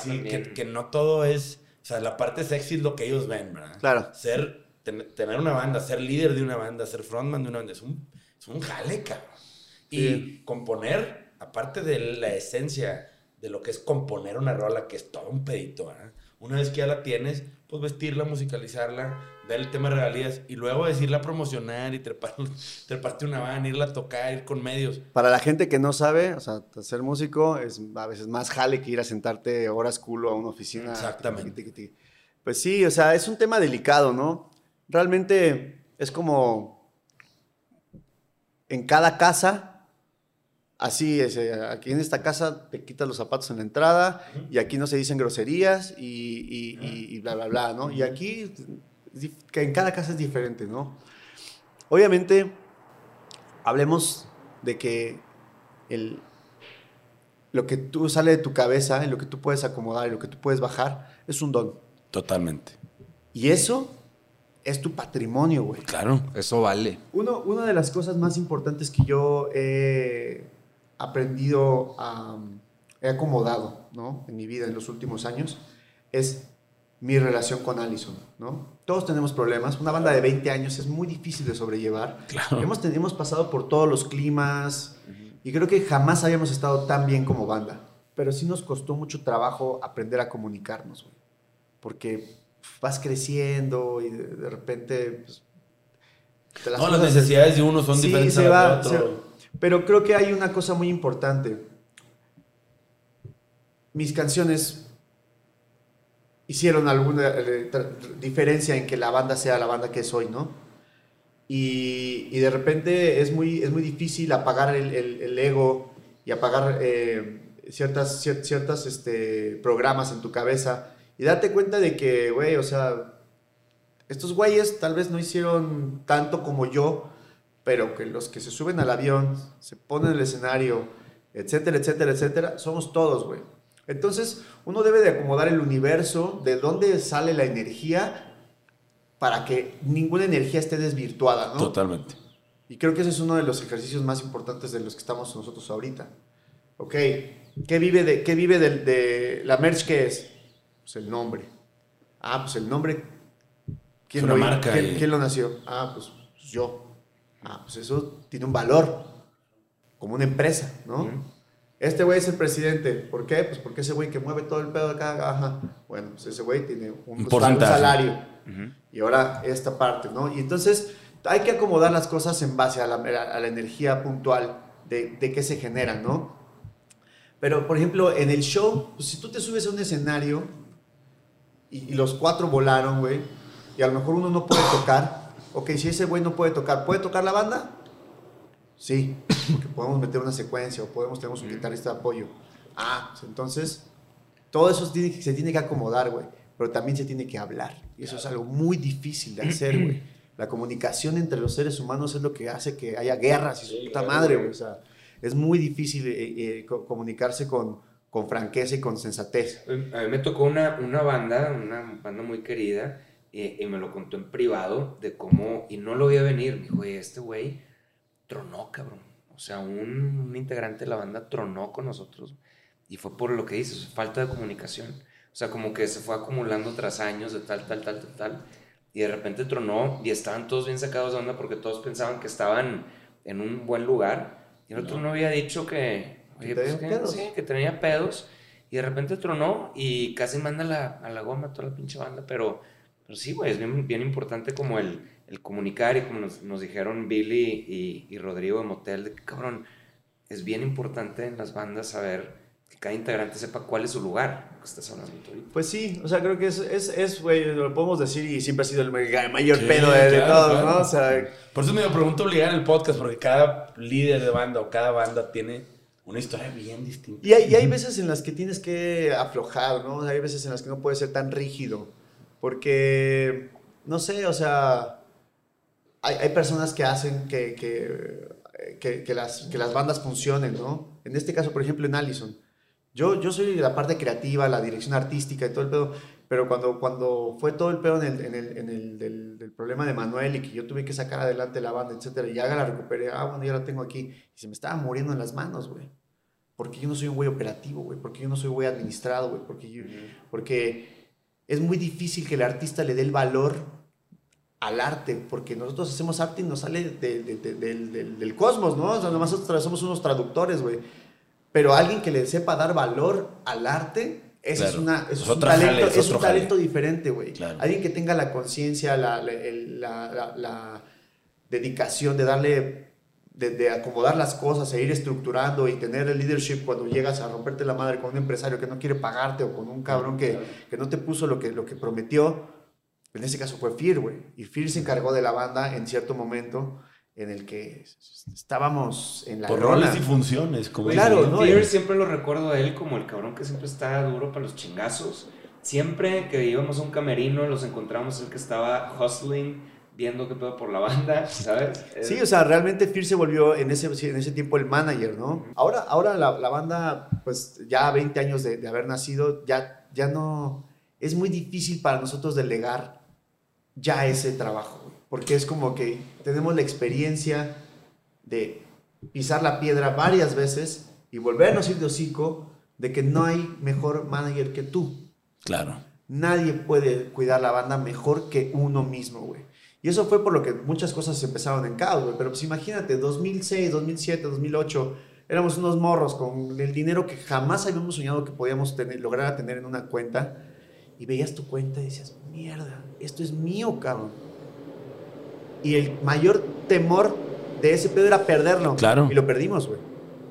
sí, que, que no todo es, o sea, la parte sexy es lo que ellos ven, ¿verdad? Claro. Ser, ten- tener una banda, ser líder de una banda, ser frontman de una banda, es un, es un jale, cabrón. Y Sí. componer, aparte de la esencia de lo que es componer una rola, que es todo un pedito, ¿verdad? Una vez que ya la tienes, pues vestirla, musicalizarla, ver el tema de regalías y luego decirla promocionar y trepar, *laughs* treparte una van, irla a tocar, ir con medios. Para la gente que no sabe, o sea, ser músico es a veces más jale que ir a sentarte horas culo a una oficina. Exactamente. Tiqui, tiqui, tiqui. Pues sí, o sea, es un tema delicado, ¿no? Realmente es como en cada casa, así es, eh, aquí en esta casa te quitas los zapatos en la entrada y aquí no se dicen groserías y, y- y- y bla, bla, bla, ¿no? Y aquí, que en cada casa es diferente, ¿no? Obviamente, hablemos de que el, lo que tú sale de tu cabeza, y lo que tú puedes acomodar y lo que tú puedes bajar, es un don. Totalmente. Y eso es tu patrimonio, güey. Claro. Eso vale. Uno, una de las cosas más importantes que yo he aprendido, a, he acomodado, ¿no? En mi vida en los últimos años, es mi relación con Allison, ¿no? Todos tenemos problemas. Una banda de 20 años es muy difícil de sobrellevar. Claro. Hemos, hemos pasado por todos los climas y creo que jamás habíamos estado tan bien como banda. Pero sí nos costó mucho trabajo aprender a comunicarnos, güey. Porque vas creciendo y de, de repente... pues, te No, las cosas- necesidades de uno son Sí, diferentes se a va, las de otro. se- pero creo que hay una cosa muy importante. Mis canciones hicieron alguna eh, diferencia en que la banda sea la banda que es hoy, ¿no? Y, de repente es muy, es muy difícil apagar el, el- ego y apagar eh, ciertas, cier- ciertas este, programas en tu cabeza y darte cuenta de que, güey, o sea, estos güeyes tal vez no hicieron tanto como yo, pero que los que se suben al avión, se ponen en el escenario, etcétera, etcétera, etcétera, somos todos, güey. Entonces, uno debe de acomodar el universo, de dónde sale la energía, para que ninguna energía esté desvirtuada, ¿no? Totalmente. Y creo que ese es uno de los ejercicios más importantes de los que estamos nosotros ahorita. Ok, ¿qué vive de, qué vive del- de, la merch que es? Pues el nombre. Ah, pues el nombre. Una lo, marca ¿quién, y- quién lo nació? Ah, pues, pues yo. Ah, pues eso tiene un valor. Como una empresa, ¿no? Este güey es el presidente. ¿Por qué? Pues porque ese güey que mueve todo el pedo acá, ajá. Bueno, pues ese güey tiene un, Un salario. Y ahora esta parte, ¿no? Y entonces hay que acomodar las cosas en base a la, a la energía puntual de, de qué se generan, ¿no? Pero, por ejemplo, en el show, pues, si tú te subes a un escenario y, y los cuatro volaron, güey, y a lo mejor uno no puede tocar, ok, si ese güey no puede tocar, ¿puede tocar la banda? Sí, porque podemos meter una secuencia o podemos tener un guitarrista de apoyo. Ah, pues entonces todo eso se tiene que acomodar, güey. Pero también se tiene que hablar. Y eso es algo muy difícil de hacer, güey. *clears throat* La comunicación entre los seres humanos es lo que hace que haya guerras y su puta madre, güey. O sea, es muy difícil eh, eh, co- comunicarse con, con franqueza y con sensatez. A mí me tocó una, una banda, una banda muy querida, y, y me lo contó en privado de cómo, y no lo veía venir, me dijo, "Oye, este güey tronó, cabrón. O sea, un, un integrante de la banda tronó con nosotros. Y fue por lo que dices, falta de comunicación. O sea, como que se fue acumulando tras años de tal, tal, tal, tal, tal. Y de repente tronó y estaban todos bien sacados de onda porque todos pensaban que estaban en un buen lugar. Y el otro no, había dicho que, oye, pues, que, pedos. sí, que tenía pedos. Y de repente tronó y casi manda a la, a la goma toda la pinche banda. Pero, pero sí, güey, es bien, bien importante como el, el comunicar y como nos, nos dijeron Billy y, y Rodrigo de Motel, de que cabrón, es bien importante en las bandas saber que cada integrante sepa cuál es su lugar, que estás hablando tú. Pues sí, o sea, creo que es, es, es, güey, lo podemos decir y siempre ha sido el ma- el mayor Sí, pedo de, de claro, todos, claro. ¿no? O sea, Por eso me lo pregunto obligar en el podcast, porque cada líder de banda o cada banda tiene una historia bien distinta. y hay, y hay veces en las que tienes que aflojar, ¿no? Hay veces en las que no puedes ser tan rígido, porque, no sé, o sea, hay, hay personas que hacen que, que, que, que las, que las bandas funcionen, ¿no? En este caso, por ejemplo, en Allison. Yo, yo soy la parte creativa, la dirección artística y todo el pedo, pero cuando, cuando fue todo el pedo en el, en el, en el del, del problema de Manuel y que yo tuve que sacar adelante la banda, etcétera, y ya la recuperé, ah, bueno, ya la tengo aquí, y se me estaba muriendo en las manos, güey. Porque yo no soy un güey operativo, güey, porque yo no soy un güey administrado, güey, porque, yo- porque es muy difícil que el artista le dé el valor al arte, porque nosotros hacemos arte y nos sale de- de- de- del, del- cosmos, ¿no? O sea, nomás nosotros somos unos traductores, güey. Pero alguien que le sepa dar valor al arte, ese es, Claro. una, eso Es es un talento, jale, es es un talento diferente, güey. Claro. Alguien que tenga la conciencia, la, la- la- la dedicación de darle, de, de acomodar las cosas e ir estructurando y tener el leadership cuando llegas a romperte la madre con un empresario que no quiere pagarte o con un cabrón que, que no te puso lo que, lo que prometió. En ese caso fue Fear, güey. Y Fear se encargó de la banda en cierto momento en el que estábamos en la Por roles y funciones, como Claro, dicen, ¿no? Fear siempre lo recuerdo a él como el cabrón que siempre está duro para los chingazos. Siempre que íbamos a un camerino, los encontramos el que estaba hustling, viendo qué pedo por la banda, *laughs* ¿sabes? Sí, o sea, realmente Fear se volvió en ese, en ese tiempo el manager, ¿no? Ahora, ahora la, la banda, pues ya 20 años de, de haber nacido, ya, ya no... Es muy difícil para nosotros delegar ya ese trabajo, güey, porque es como que tenemos la experiencia de pisar la piedra varias veces y volvernos a ir de hocico de que no hay mejor manager que tú. Claro. Nadie puede cuidar la banda mejor que uno mismo, güey. Y eso fue por lo que muchas cosas empezaron en caos, güey. Pero pues imagínate, 2006, 2007, 2008, éramos unos morros con el dinero que jamás habíamos soñado que podíamos tener, lograr a tener en una cuenta. Y veías tu cuenta y decías, mierda, esto es mío, cabrón. Y el mayor temor de ese pedo era perderlo. Claro. Y lo perdimos, güey.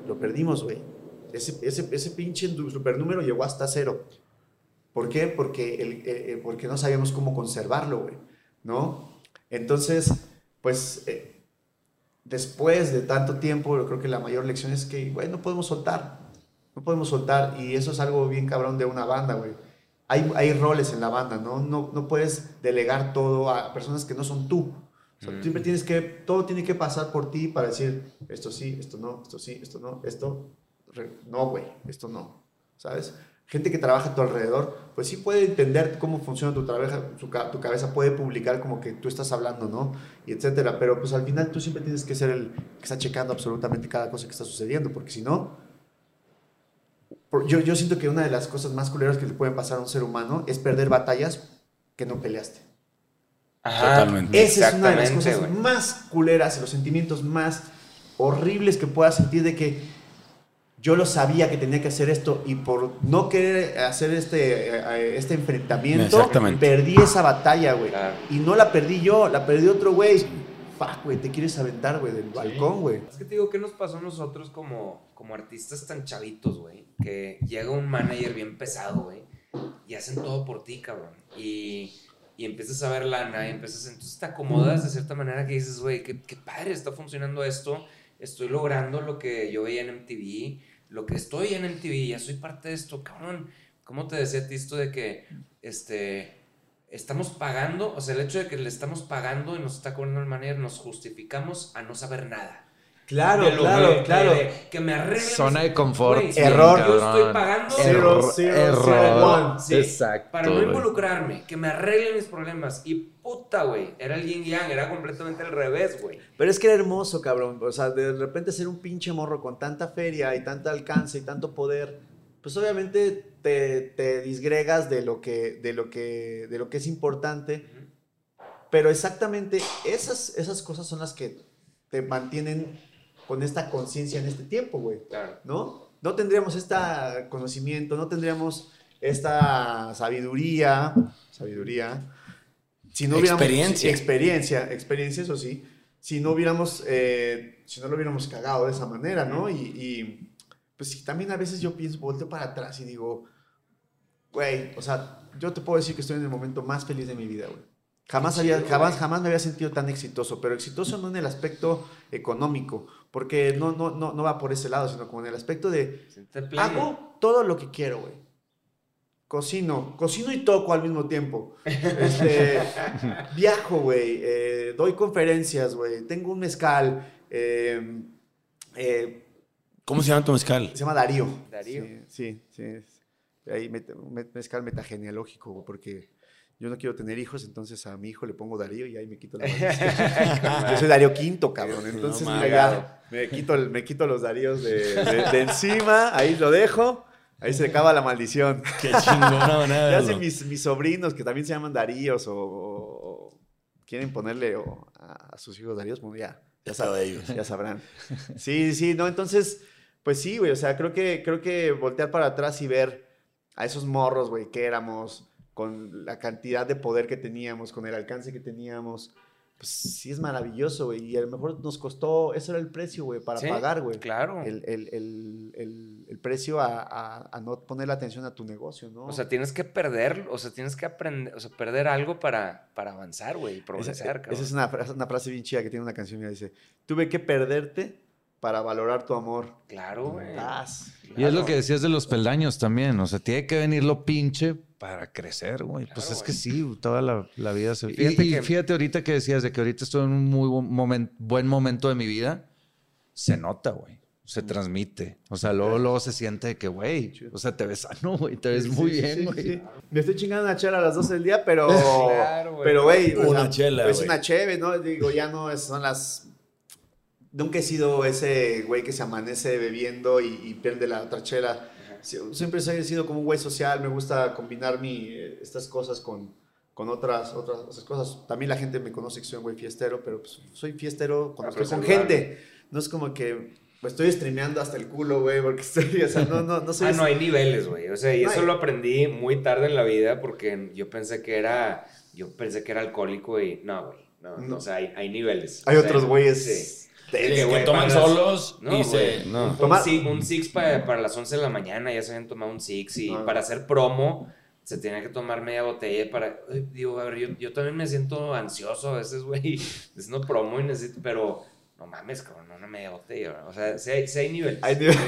Lo perdimos, güey. Ese, ese, ese pinche supernúmero llegó hasta cero. ¿Por qué? Porque, el, eh, eh, porque no sabíamos cómo conservarlo, güey. ¿No? Entonces, pues, eh, después de tanto tiempo, yo creo que la mayor lección es que, güey, no podemos soltar. No podemos soltar. Y eso es algo bien cabrón de una banda, güey. Hay, hay roles en la banda, ¿no? ¿no? No puedes delegar todo a personas que no son tú. O sea, Mm. Siempre tienes que, todo tiene que pasar por ti para decir, esto sí, esto no, esto sí, esto no, esto, no, güey, esto no, ¿sabes? Gente que trabaja a tu alrededor, pues sí puede entender cómo funciona tu, trabaja, su tu cabeza, puede publicar como que tú estás hablando, ¿no? Y etcétera, pero pues al final tú siempre tienes que ser el que está checando absolutamente cada cosa que está sucediendo, porque si no, yo, yo siento que una de las cosas más culeras que le pueden pasar a un ser humano es perder batallas que no peleaste. Ajá, Totalmente. Esa es una de las cosas más culeras los sentimientos más horribles que puedas sentir de que yo lo sabía que tenía que hacer esto y por no querer hacer este, eh, este enfrentamiento, perdí esa batalla, güey. Claro. Y no la perdí yo, la perdió otro güey. Fuck, güey, te quieres aventar, güey, del balcón, güey. Es que te digo, ¿qué nos pasó a nosotros como, como artistas tan chavitos, güey? Que llega un manager bien pesado, güey, y hacen todo por ti, cabrón. Y, y empiezas a ver lana, y empiezas, entonces te acomodas de cierta manera que dices, güey, qué, padre, está funcionando esto, estoy logrando lo que yo veía en MTV, lo que estoy en MTV, ya soy parte de esto, cabrón. ¿Cómo te decía a ti esto de que, este, estamos pagando, o sea, el hecho de que le estamos pagando y nos está cobrando el manager, nos justificamos a no saber nada. Claro, de lo claro, que, claro. de- que me arreglen. Zona de confort. Error. Yo estoy pagando Cero, Error. cero, error. Sí, Exacto. para no involucrarme, que me arreglen mis problemas. Y puta, güey, era el yin yang, era completamente al revés, güey. Pero es que era hermoso, cabrón. O sea, de repente ser un pinche morro con tanta feria y tanto alcance y tanto poder, pues obviamente te, te disgregas de lo que, de lo que, de lo que es importante. Pero exactamente esas, esas cosas son las que te mantienen con esta conciencia en este tiempo, güey. Claro. ¿no? No tendríamos este conocimiento, no tendríamos esta sabiduría, sabiduría, si no hubiéramos... Experiencia. Experiencia, experiencia, eso sí. Si no hubiéramos, eh, si no lo hubiéramos cagado de esa manera, ¿no? Y, y, pues también a veces yo pienso, volteo para atrás y digo, güey, o sea, yo te puedo decir que estoy en el momento más feliz de mi vida, güey. Jamás, había, jamás, jamás me había sentido tan exitoso, pero exitoso no en el aspecto económico, porque no, no, no, no va por ese lado, sino como en el aspecto de hago todo lo que quiero, güey. Cocino, cocino y toco al mismo tiempo. Este, *laughs* viajo, güey. eh, doy conferencias, güey. Tengo un mezcal. eh, eh, ¿Cómo se llama tu mezcal? se llama Darío. Darío. Sí, sí. sí. Ahí met- un met- mezcal metagenealógico, güey, porque yo no quiero tener hijos, entonces a mi hijo le pongo Darío y ahí me quito la *laughs* maldición. Yo soy Darío Quinto, cabrón. Entonces No me, quito, me quito los Daríos de, de- de encima, ahí lo dejo, ahí se acaba la maldición. *laughs* Qué chingona de *laughs* Ya si mis, mis sobrinos, que también se llaman Daríos, o, o- o quieren ponerle o, a, a sus hijos Daríos, pues ya, ya, ellos. ya sabrán. Sí, sí, no, entonces, pues sí, güey, o sea, creo que, creo que voltear para atrás y ver a esos morros, güey, que éramos, con la cantidad de poder que teníamos, con el alcance que teníamos, pues sí es maravilloso, güey, y a lo mejor nos costó, eso era el precio, güey, para Sí, pagar, güey. Claro. El, el- el- el- precio a, a- a no poner la atención a tu negocio, ¿no? O sea, tienes que perder, o sea, tienes que aprender, o sea, perder algo para, para avanzar, güey, y Esa, progresar, esa cabrón. es una, frase- una frase bien chida que tiene una canción que dice, tuve que perderte para valorar tu amor. Claro, güey. Y es lo que decías de los peldaños también. O sea, tiene que venir lo pinche para crecer, güey. Pues es que sí, toda la, la vida se... Y Fíjate y que- fíjate ahorita que decías de que ahorita estoy en un muy buen, momen- buen momento de mi vida. Se nota, güey. Se transmite. O sea, luego, luego se siente de que, güey, o sea, te ves sano, güey. Te ves muy Sí, bien, sí, güey. sí. Me estoy chingando una chela a las 12 del día, pero... *laughs* Claro, güey. pero, güey... o Una sea, chela, Es una cheve, ¿no? Digo, ya no es- son las... Nunca he sido ese güey que se amanece bebiendo y, y pierde la otra chela. Sie- Siempre he sido como un güey social, me gusta combinar mi, eh, estas cosas con, con otras, otras, otras cosas. También la gente me conoce que soy un güey fiestero, pero pues, soy fiestero cuando estoy con gente. No es como que estoy streameando hasta el culo, güey, porque *laughs* estoy, o sea, no, no, no soy Ah, no, hay niveles, güey. O sea, y No eso hay- lo aprendí muy tarde en la vida porque yo pensé que era, yo pensé que era alcohólico y no, güey. No, No. o sea, hay, hay niveles. Hay O sea, otros güeyes sí. Sí, que toman para las- solos No, y se... No. Un, Toma- six, un six pa- para las 11 de la mañana, ya se habían tomado un six y No. para hacer promo se tenía que tomar media botella para... Ay, Digo, a ver, yo, yo también me siento ansioso a veces, güey, *laughs* haciendo promo y necesito, pero no mames, cabrón, una media botella, o sea, sí hay, hay niveles. Hay niveles. *laughs*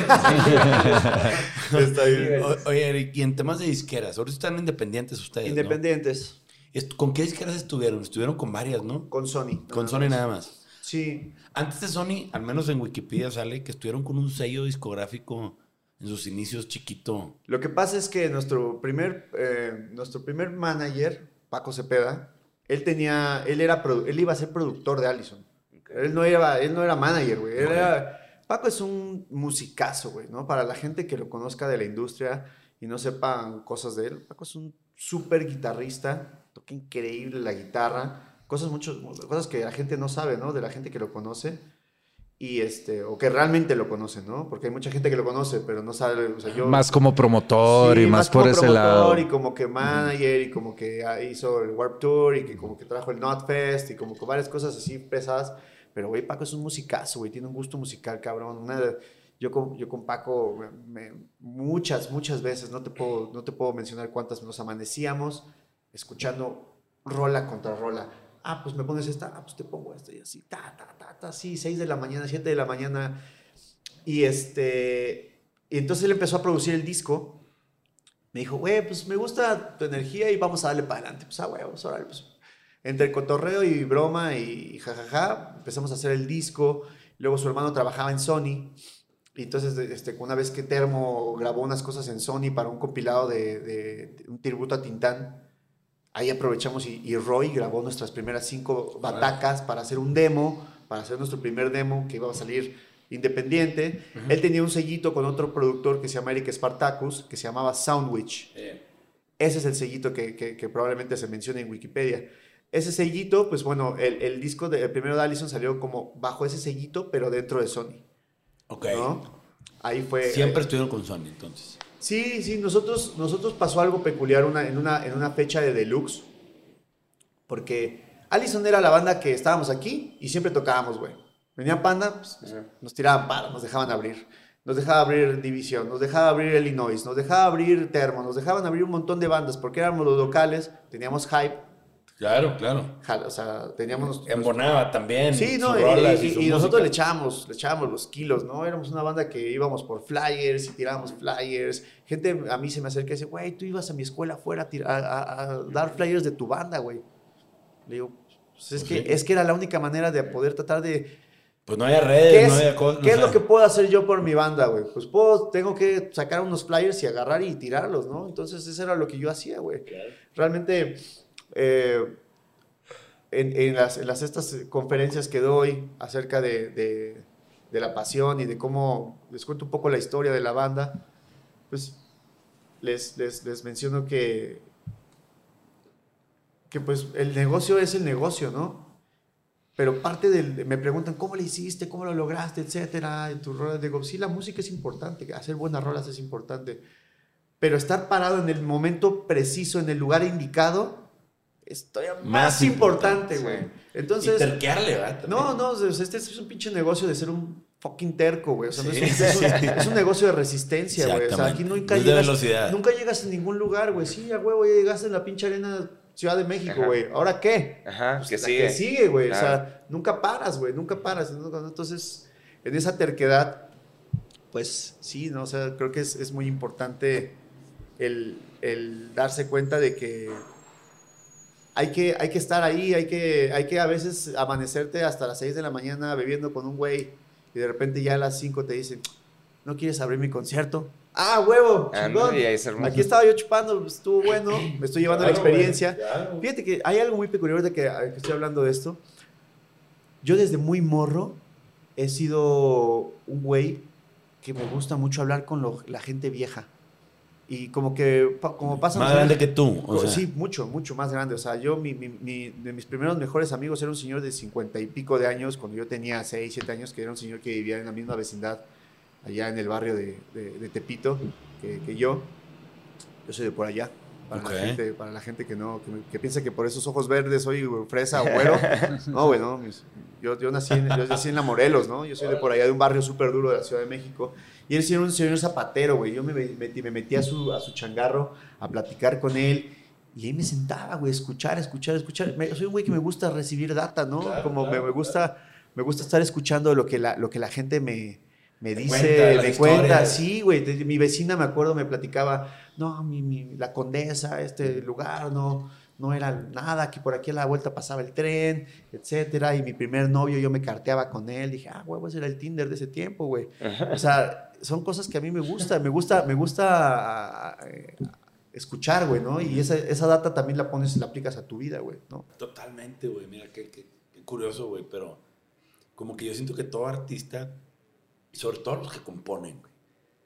Está bien. niveles. O- Oye, Eric, y en temas de disqueras, ahorita están independientes ustedes. Independientes. ¿Con qué disqueras estuvieron? Estuvieron con varias, ¿no? Con Sony. Con Sony nada más. Sí. Antes de Sony, al menos en Wikipedia sale que estuvieron con un sello discográfico en sus inicios chiquito. Lo que pasa es que nuestro primer, eh, nuestro primer manager, Paco Cepeda, él tenía, él era, produ- él iba a ser productor de Allison. Él no era, él no era manager, güey. Era- Paco es un musicazo, güey, ¿no? Para la gente que lo conozca de la industria y no sepan cosas de él, Paco es un súper guitarrista, toca increíble la guitarra, cosas, muchos, cosas que la gente no sabe, ¿no? De la gente que lo conoce y este, o que realmente lo conoce, ¿no? Porque hay mucha gente que lo conoce, pero no sabe, o sea, yo... Más como promotor Sí, y más, por como ese lado. Y como que manager, y como que ah, hizo el Warp Tour, y que como que trajo el Notfest, y como que varias cosas así pesadas. Pero, güey, Paco es un musicazo, güey, tiene un gusto musical, cabrón. Una yo, con, yo con Paco, me- muchas, muchas veces, no te, puedo, no te puedo mencionar cuántas nos amanecíamos escuchando rola contra rola. Ah, pues me pones esta, ah, pues te pongo esta, y así, ta, ta, ta, ta, así, 6 de la mañana, 7 de la mañana. Y este, y entonces él empezó a producir el disco. Me dijo, güey, pues me gusta tu energía y vamos a darle para adelante. Pues, ah, güey, vamos a darle, pues. Entre cotorreo y broma y jajaja, empezamos a hacer el disco. Luego su hermano trabajaba en Sony. Y entonces, este, una vez que Termo grabó unas cosas en Sony para un compilado de, de- de un tributo a Tintán, ahí aprovechamos y, y Roy grabó nuestras primeras cinco batacas para hacer un demo, para hacer nuestro primer demo que iba a salir independiente. Él tenía un sellito con otro productor que se llama Eric Spartacus, que se llamaba Soundwich. Ese es el sellito que, que- que probablemente se menciona en Wikipedia. Ese sellito, pues bueno, el, el disco de, el primero de Allison salió como bajo ese sellito, pero dentro de Sony, Ok. ¿no? Ahí fue... Siempre estuvieron con Sony, entonces. Sí, sí, nosotros, nosotros pasó algo peculiar una, en, una, en una fecha de Deluxe, porque Allison era la banda que estábamos aquí y siempre tocábamos, güey. Venía Panda, pues, nos- nos tiraban para, nos dejaban abrir. Nos dejaba abrir División, nos dejaba abrir Illinois, nos dejaba abrir Termo, nos dejaban abrir un montón de bandas porque éramos los locales, teníamos hype, Claro, claro. o sea, teníamos... Embonaba también. Sí, no, y, y- nosotros le echábamos, le echábamos los kilos, ¿no? Éramos una banda que íbamos por flyers y tirábamos flyers. Gente a mí se me acerca y dice, güey, tú ibas a mi escuela afuera a, a- a- a dar flyers de tu banda, güey. Le digo, pues es, Pues que, sí. es que era la única manera de poder tratar de... Pues no había redes, ¿Qué es, no había cosas. qué o es lo que puedo hacer yo por mi banda, güey? Pues puedo, tengo que sacar unos flyers y agarrar y tirarlos, ¿no? Entonces eso era lo que yo hacía, güey. Realmente, eh, en, en las, en las estas conferencias que doy acerca de, de- de la pasión y de cómo les cuento un poco la historia de la banda, pues les, les, les menciono que, que pues el negocio es el negocio, ¿no? Pero parte del, me preguntan, ¿cómo le hiciste? ¿Cómo lo lograste? Etcétera. En tus rolas. Digo, sí, la música es importante, hacer buenas rolas es importante. Pero estar parado en el momento preciso, en el lugar indicado, es todavía más, Más importante, güey. Entonces, y terquearle, ¿verdad? no, no, este es un pinche negocio de ser un fucking terco, güey. O sea, no Sí. es, un, es un- es un negocio de resistencia, güey. O sea, aquí nunca No de llegas, velocidad. nunca llegas en ningún lugar, güey. Sí, a ya llegaste en la pinche arena Ciudad de México, güey. ¿Ahora qué? Ajá, Pues que sigue. Que sigue, güey. O sea, nunca paras, güey. Nunca paras. Entonces, en esa terquedad, pues sí, ¿no? O sea, creo que es, es muy importante el, el darse cuenta de que hay que, hay que estar ahí, hay que, hay que a veces amanecerte hasta las 6 de la mañana bebiendo con un güey y de repente ya a las 5 te dicen, ¿no quieres abrir mi concierto? Ah, huevo, Ah, chingón. Aquí estaba yo chupando, pues, estuvo bueno, me estoy llevando la güey, experiencia. claro. Fíjate que hay algo muy peculiar de que, que estoy hablando de esto. Yo desde muy morro he sido un güey que me gusta mucho hablar con lo- la gente vieja. Y como que, como pasa... Más grande que tú. O sea, sí, mucho, mucho más grande. O sea, yo, mi, mi- mi- de mis primeros mejores amigos era un señor de cincuenta y pico de años, cuando yo tenía seis, siete años, que era un señor que vivía en la misma vecindad, allá en el barrio de, de- de Tepito, que, que yo. Yo soy de por allá. Para, Ok. la, gente, para la gente que no, que, que piensa que por esos ojos verdes soy fresa o güero. *laughs* No, güey, no. mis- Yo, yo, nací en, yo nací en La Morelos, ¿no? Yo soy de por allá, de un barrio súper duro de la Ciudad de México. Y él era un señor zapatero, güey. Yo me metí, me metí a, su, a su changarro a platicar con él. Y ahí me sentaba, güey, escuchar, escuchar, escuchar. Me- soy un güey que me gusta recibir data, ¿no? Claro, Como me- claro, me, gusta, me gusta estar escuchando lo que la, lo que la gente me, me Te dice, cuenta me cuenta. Sí, güey. Mi vecina, me acuerdo, me platicaba, no, mi, mi- la condesa, este lugar, no, no era nada, que por aquí a la vuelta pasaba el tren, etcétera. Y mi primer novio, yo me carteaba con él. Dije, ah, güey, ese era el Tinder de ese tiempo, güey. O sea, son cosas que a mí me gusta, me gusta, me gusta eh, escuchar, güey, ¿no? Y esa, esa data también la pones, la aplicas a tu vida, güey, ¿no? Totalmente, güey. Mira, qué, qué- curioso, güey. Pero como que yo siento que todo artista, y sobre todo los que componen,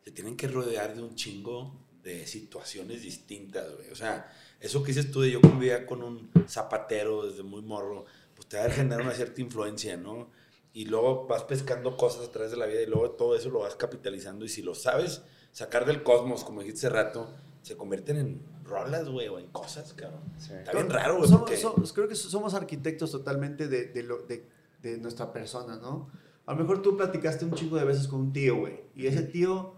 se tienen que rodear de un chingo de situaciones distintas, güey. O sea, eso que dices tú de yo convivía con un zapatero desde muy morro, pues te va a generar una cierta influencia, ¿no? Y luego vas pescando cosas a través de la vida y luego todo eso lo vas capitalizando. Y si lo sabes sacar del cosmos, como dijiste hace rato, se convierten en rolas, güey, o en cosas, cabrón. Sí. Está bien raro, güey. Porque- creo que somos arquitectos totalmente de, de, lo- de- de nuestra persona, ¿no? A lo mejor tú platicaste un chingo de veces con un tío, güey, y ese tío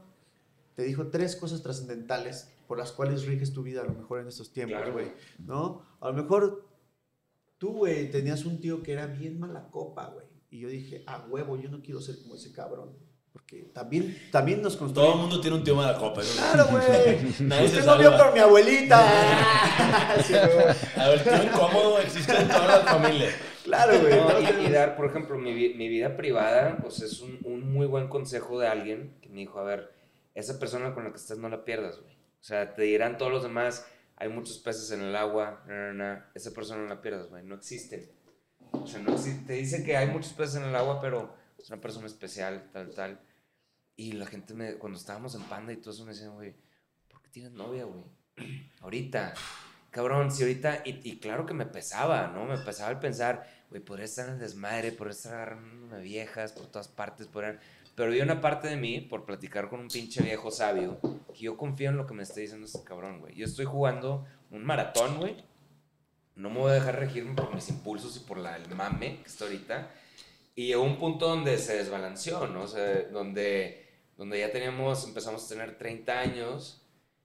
te dijo tres cosas trascendentales por las cuales riges tu vida, a lo mejor en estos tiempos, Claro, güey, ¿no? A lo mejor tú, güey, tenías un tío que era bien mala copa, güey, y yo dije, a huevo, yo no quiero ser como ese cabrón, porque también, también nos Todo el mundo tiene un tío mala copa. Claro, güey. Usted no vio salva. por mi abuelita. *laughs* Sí. A ver, tío incómodo existe en todas las familias. Claro, güey. No, y, dar, por ejemplo, mi, mi vida privada, pues es un, un muy buen consejo de alguien que me dijo, a ver, esa persona con la que estás no la pierdas, güey. O sea, te dirán todos los demás, hay muchos peces en el agua, na, na, na. esa persona no la pierdas, güey, no existen. O sea, no existe. Te dice que hay muchos peces en el agua, pero es una persona especial, tal, tal. Y la gente, me, cuando estábamos en Panda y todo eso, me decían, güey, ¿por qué tienes novia, güey? *clears throat* Ahorita. Cabrón, si ahorita, y, claro que me pesaba, ¿no? Me pesaba el pensar, güey, podría estar en el desmadre, podría estar agarrándome viejas por todas partes, podrían... Pero hay una parte de mí, por platicar con un pinche viejo sabio, que yo confío en lo que me está diciendo este cabrón, güey. Yo estoy jugando un maratón, güey. No me voy a dejar regirme por mis impulsos y por la, el mame que está ahorita. Y llegó un punto donde se desbalanceó, ¿no? O sea, donde, donde ya teníamos, empezamos a tener 30 años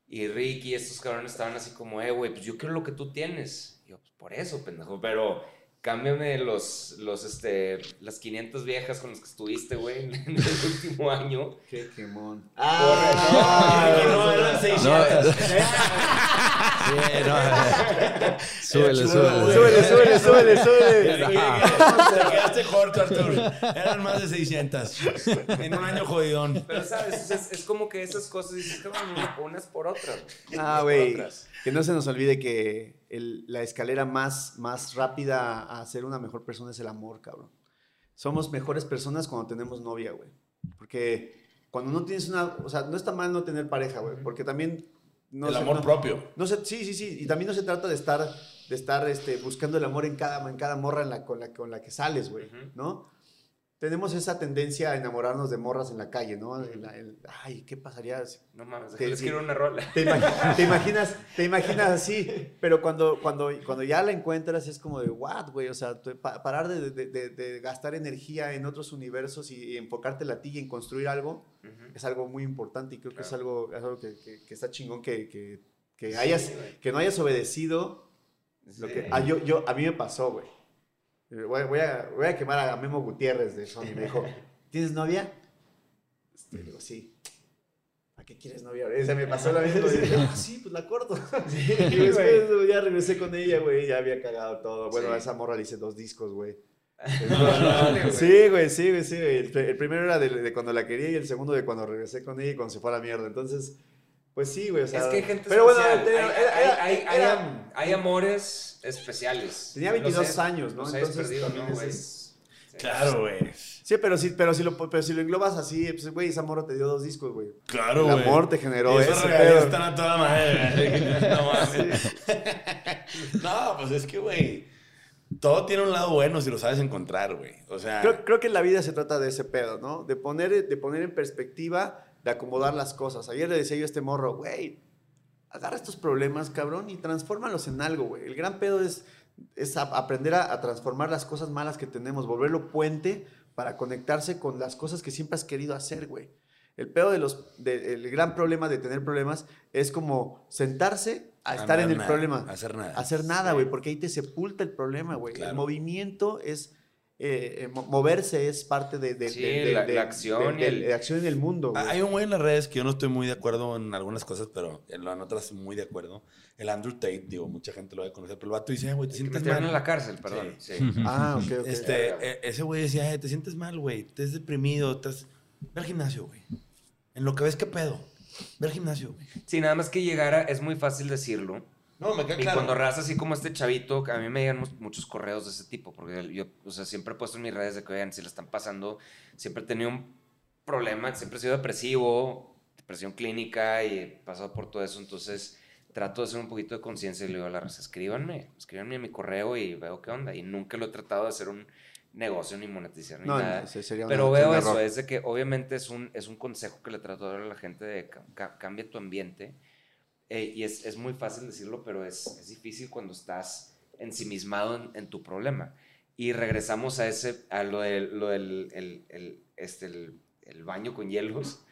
y Ricky y estos cabrones estaban así como, eh, güey, pues yo quiero lo que tú tienes. Y yo, pues por eso, pendejo, pero cámbiame los, los, este, las 500 viejas con las que estuviste, güey, en el último año. Qué quemón. Ah, no, eran 600. Sí, no. súbele, súbele. Súbele, súbele, súbele, súbele. Te quedaste corto, Arturo. Eran más de 600. En un año jodidón. Pero, ¿sabes? Es, es como que esas cosas dices, cabrón, unas por otras. Ah, güey. Que no se nos olvide que el- la escalera más, más rápida a ser una mejor persona es el amor, cabrón. Somos mejores personas cuando tenemos novia, güey. Porque cuando no tienes una... O sea, no está mal no tener pareja, güey. Porque también... No el se- amor no- propio. No se, sí, sí, sí. Y también no se trata de estar, de estar este, buscando el amor en cada, en cada morra en la, con, la, con la que sales, güey. ¿No? Tenemos esa tendencia a enamorarnos de morras en la calle, ¿no? La- el- ay, ¿qué pasaría si No mames, Sí, les quiero una rola. te, imag- *laughs* te imaginas, te imaginas así, pero cuando, cuando, cuando ya la encuentras es como de, what, güey, o sea, pa- parar de, de- de- de gastar energía en otros universos y, enfocarte a ti y en construir algo es algo muy importante y creo que es algo, es algo que, que- que está chingón que, que, que hayas, que no hayas obedecido lo que, ah, yo, yo, a mí me pasó, güey. Voy, voy a, voy a quemar a Memo Gutiérrez de Sony. Me dijo, ¿tienes novia? Este, le digo, sí. ¿A qué quieres novia? O sea, me pasó la misma. y dije, ah, sí, pues la corto. *laughs* y después güey, ya regresé con ella, güey. Ya había cagado todo. Bueno, Sí. a esa morra le hice dos discos, *laughs* güey. Sí, güey, sí, güey, sí. güey. El, el primero era de, de cuando la quería y el segundo de cuando regresé con ella y cuando se fue a la mierda. Entonces, pues sí, güey. O sea, es que hay gente pero bueno, especial. hay, era- hay- era- hay- hay- era- hay amores especiales. Tenía Los 22 he- años, ¿no? Entonces perdido, ¿no, güey? es- Claro, güey. Sí, pero si, pero si, lo, pero si lo englobas así, pues, güey, esa morra te dio dos discos, güey. Claro, El güey. amor te generó Y esos ese regalos pedo. están a toda madre. güey. *laughs* No mames. *laughs* No, pues es que, güey. Todo tiene un lado bueno si lo sabes encontrar, güey. O sea. Creo, creo que en la vida se trata de ese pedo, ¿no? De poner, de poner en perspectiva, de acomodar las cosas. Ayer le decía yo a este morro, güey, agarra estos problemas, cabrón, y transfórmalos en algo, güey. El gran pedo es, es a- aprender a, a transformar las cosas malas que tenemos, volverlo puente para conectarse con las cosas que siempre has querido hacer, güey. El pedo de los, de- el gran problema de tener problemas es como sentarse a estar en el nada, problema. Hacer nada. hacer nada, güey, porque ahí te sepulta el problema, güey. Claro. El movimiento es, eh, eh, mo- moverse es parte de, de, Sí, de- de- la- de- la acción de- y de- el- de acción en el mundo, güey. Ah, Hay un güey en las redes que yo no estoy muy de acuerdo en algunas cosas, pero en lo- en otras muy de acuerdo. El Andrew Tate, digo, mucha gente lo va a conocer, pero el vato dice, "Eh, güey, te Que me sientes mal. en la cárcel, perdón. Sí. *laughs* Ah, ok, ok. Este, eh, ese güey decía, "Eh, te sientes mal, güey, estás deprimido, estás... Ve al gimnasio, güey. En lo que ves, ¿qué pedo? Ve al gimnasio, güey. Sí, nada más que llegara, es muy fácil decirlo. No, me queda Y cuando raza así como este chavito, que a mí me llegan mu- muchos correos de ese tipo, porque yo, o sea, siempre he puesto en mis redes de que, oigan, si la están pasando, siempre he tenido un problema, siempre he sido depresivo, depresión clínica y he pasado por todo eso, entonces trato de hacer un poquito de conciencia y le digo a la raza, escríbanme, escríbanme a mi correo y veo qué onda, y nunca lo he tratado de hacer un negocio ni monetizar ni No, nada. sería Pero veo error. eso, es de que obviamente es un, es un consejo que le trato de dar a la gente de ca- cambia tu ambiente. Eh, y es, es muy fácil decirlo, pero es, es difícil cuando estás ensimismado en, en tu problema. Y regresamos a ese, a lo del, lo del el, el- este, el, el baño con hielos.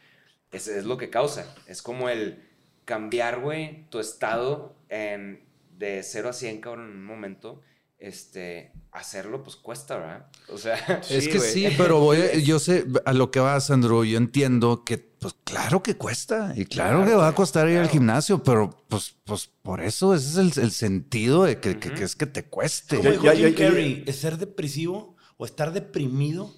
Es, es lo que causa. Es como el cambiar, güey, tu estado en, de 0 a 100, cabrón, en un momento. Este, hacerlo, pues cuesta, ¿verdad? O sea, Es Sí, que güey. sí, pero voy *laughs* yo sé a lo que vas, Andrew. Yo entiendo que pues claro que cuesta y claro, que va a costar ir al gimnasio, pero pues, pues por eso ese es el, el sentido de que, que- que es que te cueste. Como Ya- dijo ya- Jim ya- Carrey, es ser depresivo o estar deprimido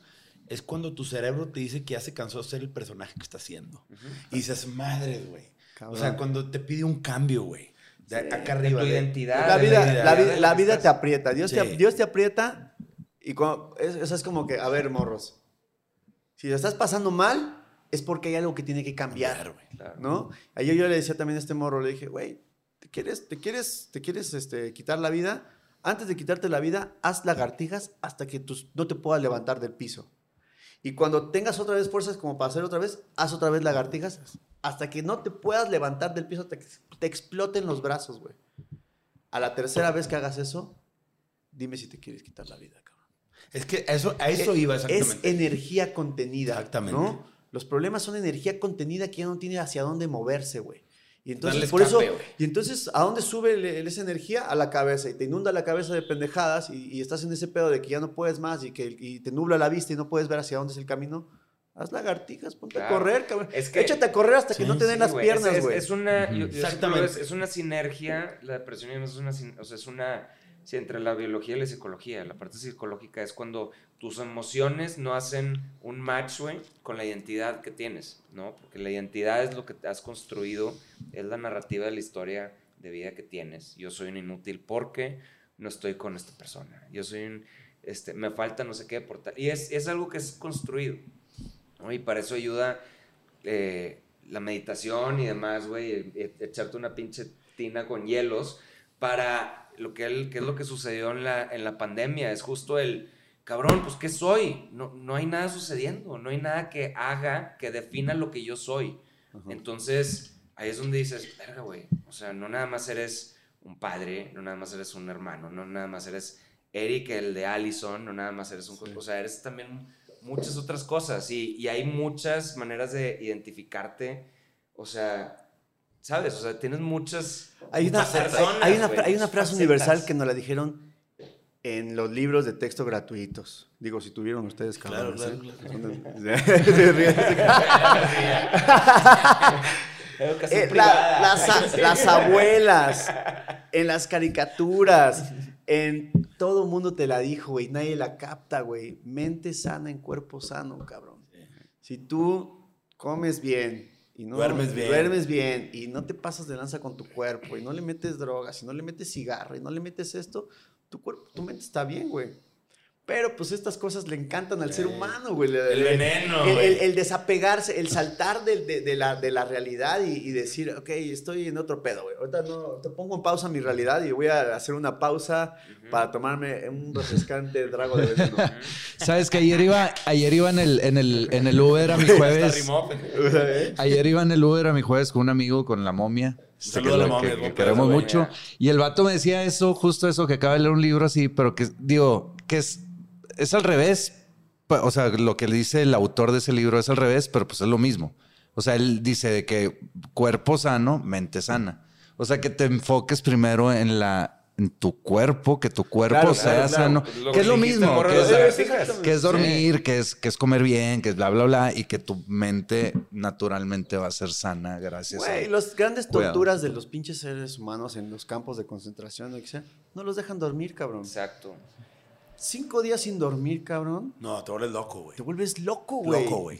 es cuando tu cerebro te dice que ya se cansó de ser el personaje que está haciendo. Y dices, madre, güey. O sea, cuando te pide un cambio, güey. De acá De arriba. tu de- identidad. La vida, vida, la vida, la vida te aprieta. Dios, Sí. te, Dios te aprieta y cuando, es, eso es como que, a ver, morros. Si lo estás pasando mal, es porque hay algo que tiene que cambiar. Güey. Claro. ¿No? Ayer yo le decía también a este morro, le dije, güey, ¿te quieres, te quieres, te quieres este, quitar la vida? Antes de quitarte la vida, haz lagartijas hasta que tus, no te puedas levantar del piso. Y cuando tengas otra vez fuerzas como para hacer otra vez, haz otra vez lagartijas hasta que no te puedas levantar del piso, te, te exploten los brazos, güey. A la tercera vez que hagas eso, dime si te quieres quitar la vida, cabrón. Es que eso, a eso Es- iba Es exactamente. energía contenida. Exactamente. ¿no? Los problemas son energía contenida que ya no tiene hacia dónde moverse, güey. Y entonces, por eso, y entonces, ¿a dónde sube el- el- esa energía? A la cabeza. Y te inunda la cabeza de pendejadas y, y estás en ese pedo de que ya no puedes más y que y te nubla la vista y no puedes ver hacia dónde es el camino. Haz lagartijas, ponte Claro. a correr, cabrón. Es que- Échate a correr hasta que no te den Sí, las güey, es- piernas, es, güey. es una, yo- yo siempre Exactamente. Es, es una sinergia, la depresión es una, o sea, es una, sí, entre la biología y la psicología. La parte psicológica es cuando tus emociones no hacen un match, güey, con la identidad que tienes, ¿no? Porque la identidad es lo que has construido, es la narrativa de la historia de vida que tienes. Yo soy un inútil porque no estoy con esta persona. Yo soy un, este, me falta no sé qué por tal. Y es, es algo que es construido. Y para eso ayuda eh, la meditación y demás, güey, e- e- echarte una pinche tina con hielos para lo que, el- que es lo que sucedió en la, en la pandemia. Es justo el, cabrón, pues ¿qué soy? No, no hay nada sucediendo, no hay nada que haga, que defina lo que yo soy. Entonces, ahí es donde dices, verga, güey, o sea, no nada más eres un padre, no nada más eres un hermano, no nada más eres Eric, el de Allison, no nada más eres un... co- O sea, eres también muchas otras cosas y, y hay muchas maneras de identificarte, o sea, ¿sabes? O sea, tienes muchas... Hay una, hay- una, hay frase facetas. universal que nos la dijeron en los libros de texto gratuitos. Digo, si tuvieron ustedes, Claro, cabrones. claro, ¿eh? claro. Educación *laughs* Eh, la- las, las abuelas, en las caricaturas, en todo mundo te la dijo, güey. Nadie la capta, güey. Mente sana en cuerpo sano, cabrón. Si tú comes bien y no Duermes bien. duermes bien y no te pasas de lanza con tu cuerpo y no le metes drogas y no le metes cigarro y no le metes esto, tu cuerpo, tu mente está bien, güey. Pero pues estas cosas le encantan al ser humano, güey. El veneno, el, güey. el- el desapegarse, el saltar de, de- de la, de la realidad y, y decir, ok, estoy en otro pedo, güey. Ahorita no, te pongo en pausa mi realidad y voy a hacer una pausa para tomarme un refrescante trago de veneno. Sabes que ayer iba, ayer iba en el, en el, en el Uber a mi jueves. pendejo. Ayer iba en el Uber a mi jueves con un amigo, con la momia. Este, saludo que, a la que- momia, que buen queremos mucho. Y el vato me decía eso, justo eso, que acaba de leer un libro así, pero que, digo, que es, es al revés. O sea, lo que dice el autor de ese libro es al revés, pero pues es lo mismo. O sea, él dice de que cuerpo sano, mente sana. O sea, que te enfoques primero en la en tu cuerpo, que tu cuerpo Claro, sea claro, claro. sano, lo que es lo mismo, que es, que es dormir, que es, que es comer bien, que es bla, bla, bla, y que tu mente naturalmente va a ser sana gracias Güey, a... las grandes Cuidado. torturas de los pinches seres humanos en los campos de concentración, o lo que sea, no los dejan dormir, cabrón. Exacto. Cinco días sin dormir, cabrón, No, te vuelves loco, güey. te vuelves loco, güey. Loco, güey.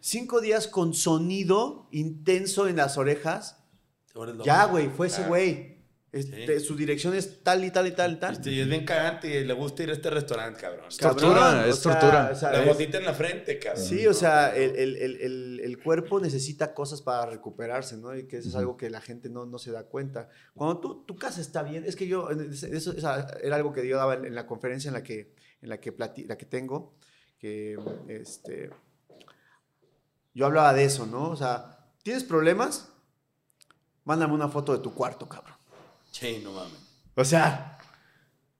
Cinco días con sonido intenso en las orejas. Te vuelves loco. Ya, güey, fue ese Claro. güey. Este, Su dirección es tal y tal y tal y tal. Este, y es bien cagante y le gusta ir a este restaurante, cabrón. Tortura, es tortura. o sea, La gotita en la frente, cabrón. Sí, o sea, el, el- el- el- el cuerpo necesita cosas para recuperarse, ¿no? Y que eso es algo que la gente no, no se da cuenta. Cuando tú, tu casa está bien, es que yo, eso, eso era algo que yo daba en la conferencia en la que, en la que, plati- la que tengo, que este, yo hablaba de eso, ¿no? O sea, ¿tienes problemas? Mándame una foto de tu cuarto, cabrón. Sí, no mames. O sea,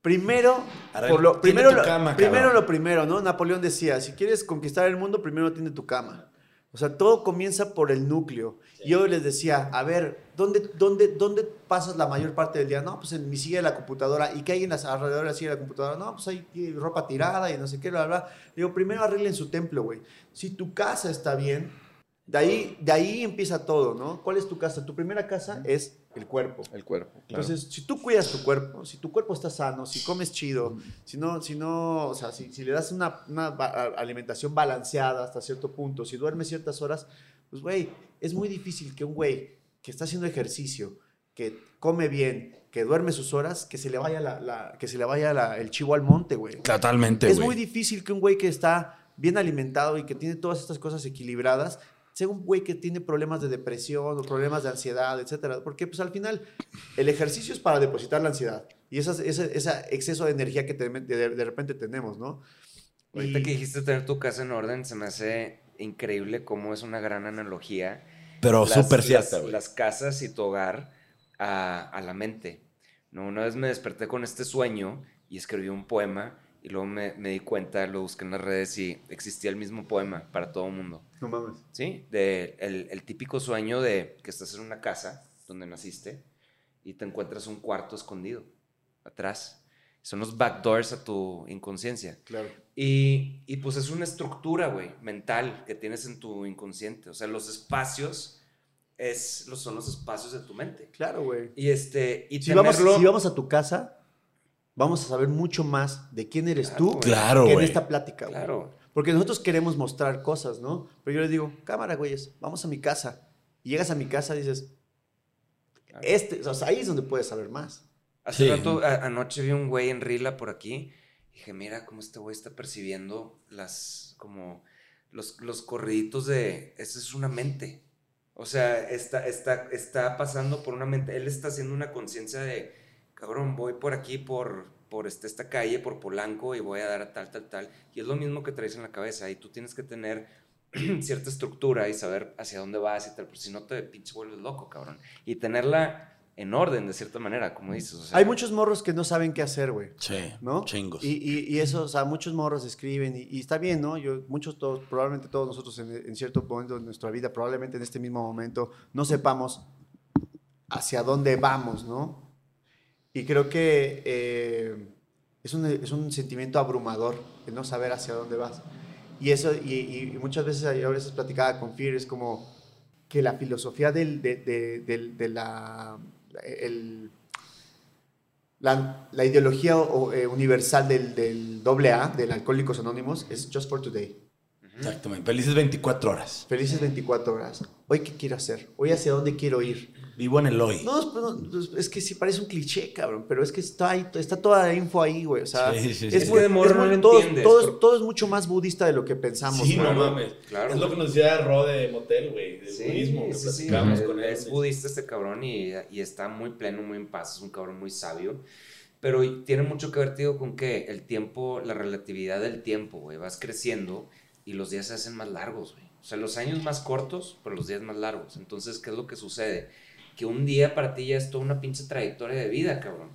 primero, por lo, primero, lo, cama, primero lo primero, ¿no? Napoleón decía, si quieres conquistar el mundo, primero tiene tu cama. O sea, todo comienza por el núcleo. Y yo les decía, a ver, ¿dónde, dónde, ¿dónde pasas la mayor parte del día? No, pues en mi silla de la computadora. ¿Y qué hay en las alrededor de la silla de la computadora? No, pues hay ropa tirada y no sé qué, bla, bla. Digo, primero arreglen su templo, güey. Si tu casa está bien, De ahí, de ahí empieza todo, ¿no? ¿Cuál es tu casa? Tu primera casa es el cuerpo. El cuerpo. Entonces, si tú cuidas tu cuerpo, si tu cuerpo está sano, si comes chido, si no, si no, o sea, si, si le das una, una alimentación balanceada hasta cierto punto, si duermes ciertas horas, pues, güey, es muy difícil que un güey que está haciendo ejercicio, que come bien, que duerme sus horas, que se le vaya, la, la- que se le vaya la- el chivo al monte, güey. Totalmente, Es muy difícil que un güey que está bien alimentado y que tiene todas estas cosas equilibradas sea un güey que tiene problemas de depresión o problemas de ansiedad, etcétera. Porque pues al final el ejercicio es para depositar la ansiedad y ese, ese exceso de energía que te- de, de repente tenemos, ¿no? Ahorita Y- que dijiste tener tu casa en orden, se me hace increíble cómo es una gran analogía. Pero las- súper las- cierta, güey. Las casas y tu hogar a, a la mente. ¿no? Una vez me desperté con este sueño y escribí un poema y luego me, me di cuenta, lo busqué en las redes y existía el mismo poema para todo el mundo. No mames. ¿Sí? De el, el típico sueño de que estás en una casa donde naciste y te encuentras un cuarto escondido atrás. Son los backdoors a tu inconsciencia. Claro. Y, y, pues es una estructura, güey, mental que tienes en tu inconsciente. O sea, los espacios es, son los espacios de tu mente. Claro, güey. Y este, y Si vamos, tenerlo- si vamos a tu casa, vamos a saber mucho más de quién eres Claro, tú. Claro, que en esta plática, güey. Claro. Porque nosotros queremos mostrar cosas, ¿no? Pero yo les digo, cámara, güeyes, vamos a mi casa. Y llegas a mi casa y dices, este, o sea, ahí es donde puedes saber más. Hace Sí. rato, a- anoche vi un güey en Rila por aquí. Dije, mira cómo este güey está percibiendo las, como, los, los corriditos de, esa es una mente. O sea, está, está, está pasando por una mente, él está haciendo una conciencia de, cabrón, voy por aquí, por, por este, esta calle, por Polanco, y voy a dar a tal, tal, tal. Y es lo mismo que traes en la cabeza, y tú tienes que tener *clears throat* cierta estructura y saber hacia dónde vas y tal, porque si no te pinche vuelves loco, cabrón. Y tenerla en orden, de cierta manera, como dices. o sea, Hay muchos morros que no saben qué hacer, güey. Sí, ¿no? chingos. Y, y, y eso, o sea, muchos morros escriben y, y está bien, ¿no? Yo, muchos, todos, probablemente todos nosotros en, en cierto momento de nuestra vida, probablemente en este mismo momento, no sepamos hacia dónde vamos, ¿no? Y creo que eh, es, un, es un sentimiento abrumador el no saber hacia dónde vas. Y eso, y, muchas veces, a veces platicaba con Fear, es como que la filosofía del, de, de- la, el, la, la ideología eh, universal del, del AA, del Alcohólicos Anónimos, es Just for Today. Exactamente. Felices 24 horas. Felices 24 horas. Hoy, ¿qué quiero hacer? Hoy, ¿hacia dónde quiero ir? Vivo en el hoy. No, es, no, es que sí parece un cliché, cabrón, pero es que está, ahí, está toda la info ahí, güey. O sea, Sí, sí, sí. es, muy- que de morro es no muy- todo, entiendes, todo es- pero- todo es mucho más budista de lo que pensamos. Sí, no mames. Claro, es lo que nos decía Ro de Motel, güey. De Sí, budismo. Que sí, sí, platicábamos es- con él. Es budista este cabrón y, y está muy pleno, muy en paz, es un cabrón muy sabio. Pero tiene mucho que ver, tío, con que el tiempo, la relatividad del tiempo, güey, vas creciendo y los días se hacen más largos, güey. O sea, los años más cortos, pero los días más largos. Entonces, ¿qué es lo que sucede? Que un día para ti ya es toda una pinche trayectoria de vida, cabrón.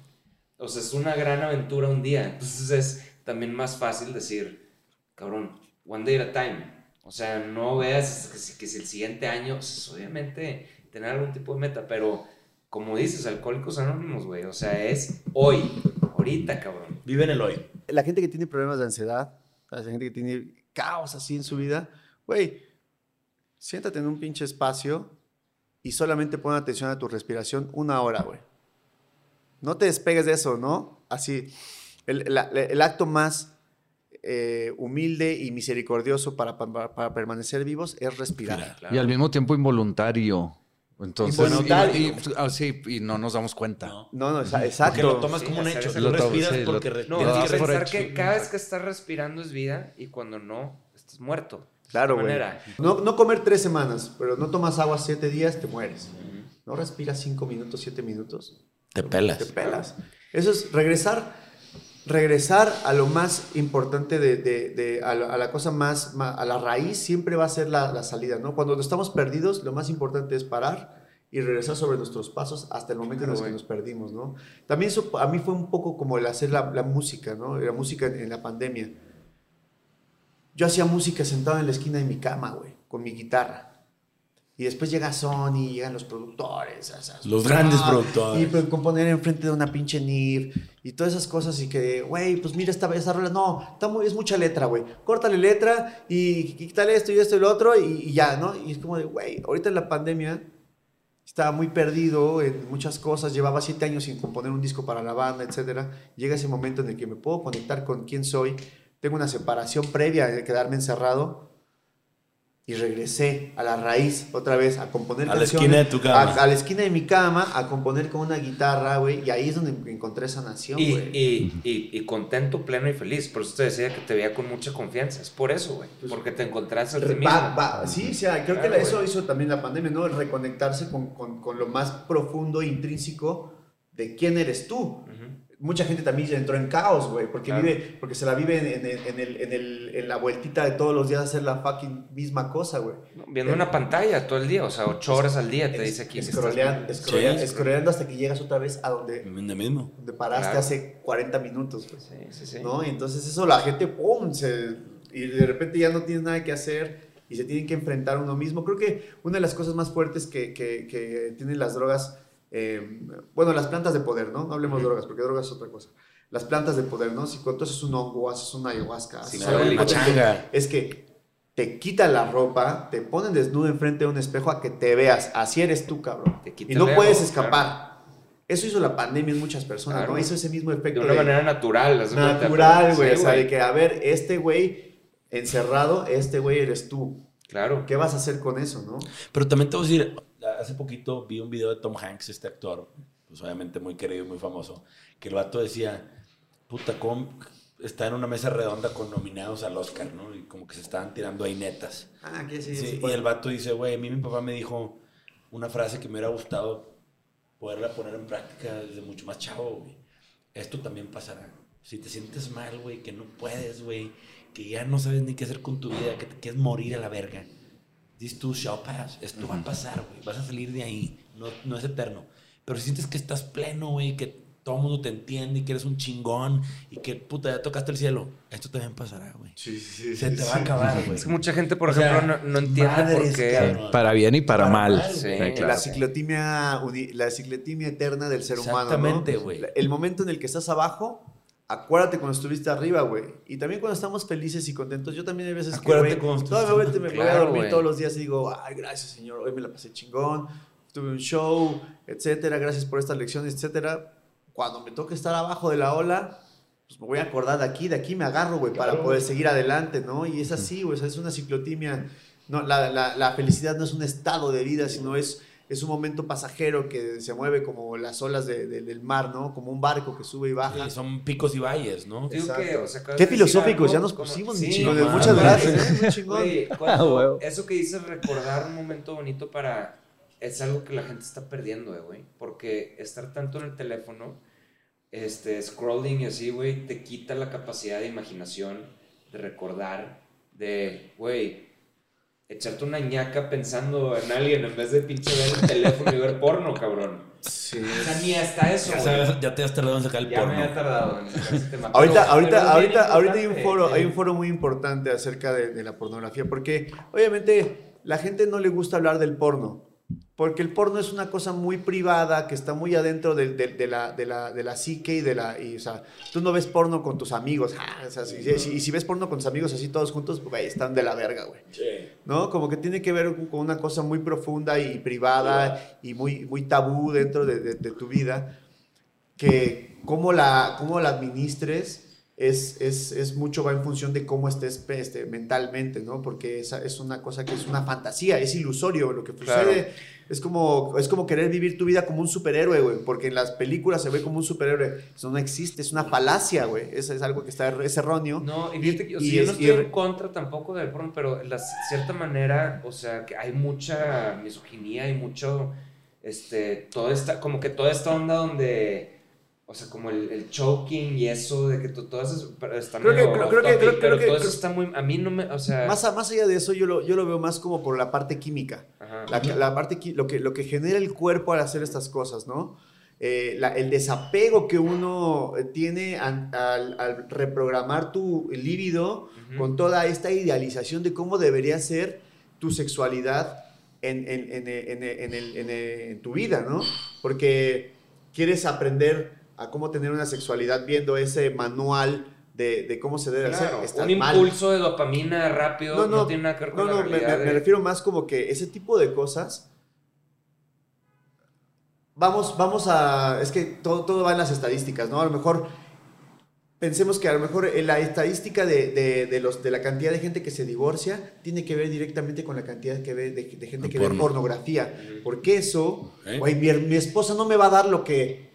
O sea, es una gran aventura un día. Entonces es también más fácil decir, cabrón, one day at a time. O sea, no veas que si, que si el siguiente año, pues, obviamente, tener algún tipo de meta, pero como dices, alcohólicos anónimos, güey. O sea, es hoy, ahorita, cabrón. Vive en el hoy. La gente que tiene problemas de ansiedad, la gente que tiene caos así en su vida, güey, siéntate en un pinche espacio y solamente pon atención a tu respiración una hora, güey. No te despegues de eso, ¿no? Así, el, acto más eh, humilde y misericordioso para, para- permanecer vivos es respirar. Y al mismo tiempo involuntario. Entonces, y- y- ah, sí, y no nos damos cuenta. No. No, no, exacto. lo tomas Sí, como un hecho. Lo respiras sí, lo- porque No, respiras. Lo que por pensar hecho. que cada vez que estás respirando es vida y cuando no, estás muerto. Claro, güey. manera. No, no comer tres semanas, pero no tomas agua siete días, te mueres. No respiras cinco minutos, siete minutos, Te pelas. te pelas. Eso es regresar, regresar a lo más importante de, de- de- a, la, a la cosa más, a la raíz siempre va a ser la, la salida, ¿no? Cuando estamos perdidos, lo más importante es parar y regresar sobre nuestros pasos hasta el momento en el que nos perdimos, ¿no? También eso a mí fue un poco como el hacer la, la música, ¿no? La música en, en la pandemia. Yo hacía música sentado en la esquina de mi cama, güey, con mi guitarra. Y después llega Sony, llegan los productores. Los grandes ah, productores. Y pues, componer enfrente de una pinche NIF y todas esas cosas. Y que, güey, pues mira esta, esta rola. No, está muy, es mucha letra, güey. Córtale letra y quítale esto y esto y lo otro y, y ya, ¿no? Y es como de, güey, ahorita en la pandemia estaba muy perdido en muchas cosas. Llevaba siete años sin componer un disco para la banda, etcétera. Llega ese momento en el que me puedo conectar con quién soy. Tengo una separación previa de quedarme encerrado y regresé a la raíz otra vez a componer A la esquina de tu cama. A, a la esquina de mi cama a componer con una guitarra, güey, y ahí es donde encontré esa nación, Y, güey. y, y, y contento, pleno y feliz. Por eso te decía que te veía con mucha confianza. Es por eso, güey. Porque te encontraste a ti mismo. Va- va- sí, o sea, creo Claro, que eso güey. hizo también la pandemia, ¿no? El reconectarse con, con, con lo más profundo e intrínseco de quién eres tú. Ujú. Mucha gente también entró en caos, güey, porque, Claro. vive, porque se la vive en, en el- en el, en, el, en la vueltita de todos los días hacer la fucking misma cosa, güey. Viendo una pantalla todo el día, o sea, ocho horas al día te dice aquí. Escroleando, escroleando, Sí. escroleando hasta que llegas otra vez a donde, mismo. donde paraste Claro. hace 40 minutos, güey. Sí, sí, sí. ¿no? Y entonces eso la gente, ¡pum! Se, y de repente ya no tienes nada que hacer y se tienen que enfrentar a uno mismo. Creo que una de las cosas más fuertes que, que, que tienen las drogas, eh, bueno, las plantas de poder, ¿no? No hablemos de drogas, porque drogas es otra cosa. Las plantas de poder, ¿no? Si cuando haces un hongo, haces una ayahuasca, haces es que te quitan la ropa, te ponen desnudo enfrente de un espejo a que te veas. Así eres tú, cabrón. Te quita Y no el puedes escapar. Eso hizo la pandemia en muchas personas, Claro. ¿no? Hizo ese mismo efecto De una manera natural. de cuenta, natural, pero- güey. sí, o sea, de que, a ver, este güey encerrado, este güey eres tú. Claro. ¿Qué vas a hacer con eso, no? Pero también te voy a decir, hace poquito vi un video de Tom Hanks, este actor, pues obviamente muy querido y muy famoso, que el vato decía, puta, ¿cómo está en una mesa redonda con nominados al Oscar, ¿no? Y como que se estaban tirando ahí netas. Ah, que sí. Sí, sí, y el vato dice, güey, a mí mi papá me dijo una frase que me hubiera gustado poderla poner en práctica desde mucho más chavo, güey. Esto también pasará. Si te sientes mal, güey, que no puedes, güey, que ya no sabes ni qué hacer con tu vida, que te quieres morir a la verga. This too shall pass. Esto va a pasar, güey. Vas a salir de ahí. No, no es eterno. Pero si sientes que estás pleno, güey, que todo el mundo te entiende y que eres un chingón y que, puta, ya tocaste el cielo. Esto también pasará, güey. Sí, sí, sí, Se sí, te va a acabar, güey. Es que mucha gente, por O sea, ejemplo, no, no entiende por madres, qué. cabrón. Para bien y para, Para mal. mal, Sí, Sí, La claro. ciclotimia, la ciclotimia eterna del ser humano. ¿no? Exactamente, güey. El momento en el que estás abajo, acuérdate cuando estuviste arriba, güey. Y también cuando estamos felices y contentos. Yo también hay veces Acuérdate que, güey, todavía me, voy a dormir todos los días y digo, ay, gracias, señor, hoy me la pasé chingón, tuve un show, etcétera, gracias por esta lección, etcétera. Cuando me toque estar abajo de la ola, pues me voy a acordar de aquí, de aquí me agarro, güey, para Claro. poder seguir adelante, ¿no? Y es así, güey, o sea, es una ciclotimia. No, la, la, la felicidad no es un estado de vida, sino es, es un momento pasajero que se mueve como las olas de- de- del mar, ¿no? Como un barco que sube y baja. Sí, son picos y valles, ¿no? Digo Exacto. que, o sea, acabas Qué filosóficos, algo ya nos pusimos, Sí, chingón. no Muchas gracias, ¿eh? Muy chingón. Güey, Ah, cuando- huevo. eso que dices recordar un momento bonito para es algo que la gente está perdiendo, eh, güey, porque estar tanto en el teléfono, este scrolling y así, güey, te quita la capacidad de imaginación, de recordar, de, güey, echarte una ñaca pensando en alguien en vez de pinche ver el teléfono y ver porno, cabrón. Sí. O sea, ni hasta eso, Ya, sabes- ya te has tardado en sacar el Ya porno. me ha tardado en sacar ese tema. Ahorita, Pero- pero ahorita, bien ahorita, ahorita hay un foro, hay eh. un foro muy importante acerca de, de la pornografía, porque obviamente la gente no le gusta hablar del porno, porque el porno es una cosa muy privada que está muy adentro de, de- de la, de, la, de la psique y de la, y, o sea, tú no ves porno con tus amigos, ah, o sea, si- si- y si ves porno con tus amigos así todos juntos, güey, están de la verga, güey. ¿no? Como que tiene que ver con una cosa muy profunda y privada y muy, muy tabú dentro de, de- de tu vida, que cómo la, cómo la administres es, es, es mucho va en función de cómo estés este, mentalmente, ¿no? Porque esa es una cosa que es una fantasía, es ilusorio, lo que Claro. sucede es como, es como querer vivir tu vida como un superhéroe, güey, porque en las películas se ve como un superhéroe, eso no existe, es una falacia, güey, eso es algo que está, es erróneo. No, y fíjate que, o sea, Y yo es- no estoy en contra tampoco del porno, pero de cierta manera, o sea, que hay mucha misoginia y mucho, este, toda esta, como que toda esta onda donde, o sea, como el, el choking y eso, de que to- todo eso pero está Creo que- creo- creo que- creo- pero creo que- todo eso creo- está muy, a mí no me, o sea, Más, a- más allá de eso, yo lo, yo lo veo más como por la parte química. ajá. La, la parte, lo que, lo que genera el cuerpo al hacer estas cosas, ¿no? Eh, la- el desapego que uno eh, tiene an- al, al reprogramar tu líbido con toda esta idealización de cómo debería ser tu sexualidad en, en- en- en- en el- en el- en tu vida, ¿no? Porque quieres aprender a cómo tener una sexualidad viendo ese manual de, de cómo se debe Claro, hacer. Un mal. impulso de dopamina rápido no, tiene nada que ver con no, la no, me, me- de- me refiero más como que ese tipo de cosas. Vamos, vamos a. Es que todo, todo va en las estadísticas, ¿no? A lo mejor. Pensemos que a lo mejor la estadística de, de- de los, de la cantidad de gente que se divorcia tiene que ver directamente con la cantidad que ve, de, de gente El que ve porno. pornografía. Porque eso, ¿Eh? mi, mi esposa no me va a dar lo que.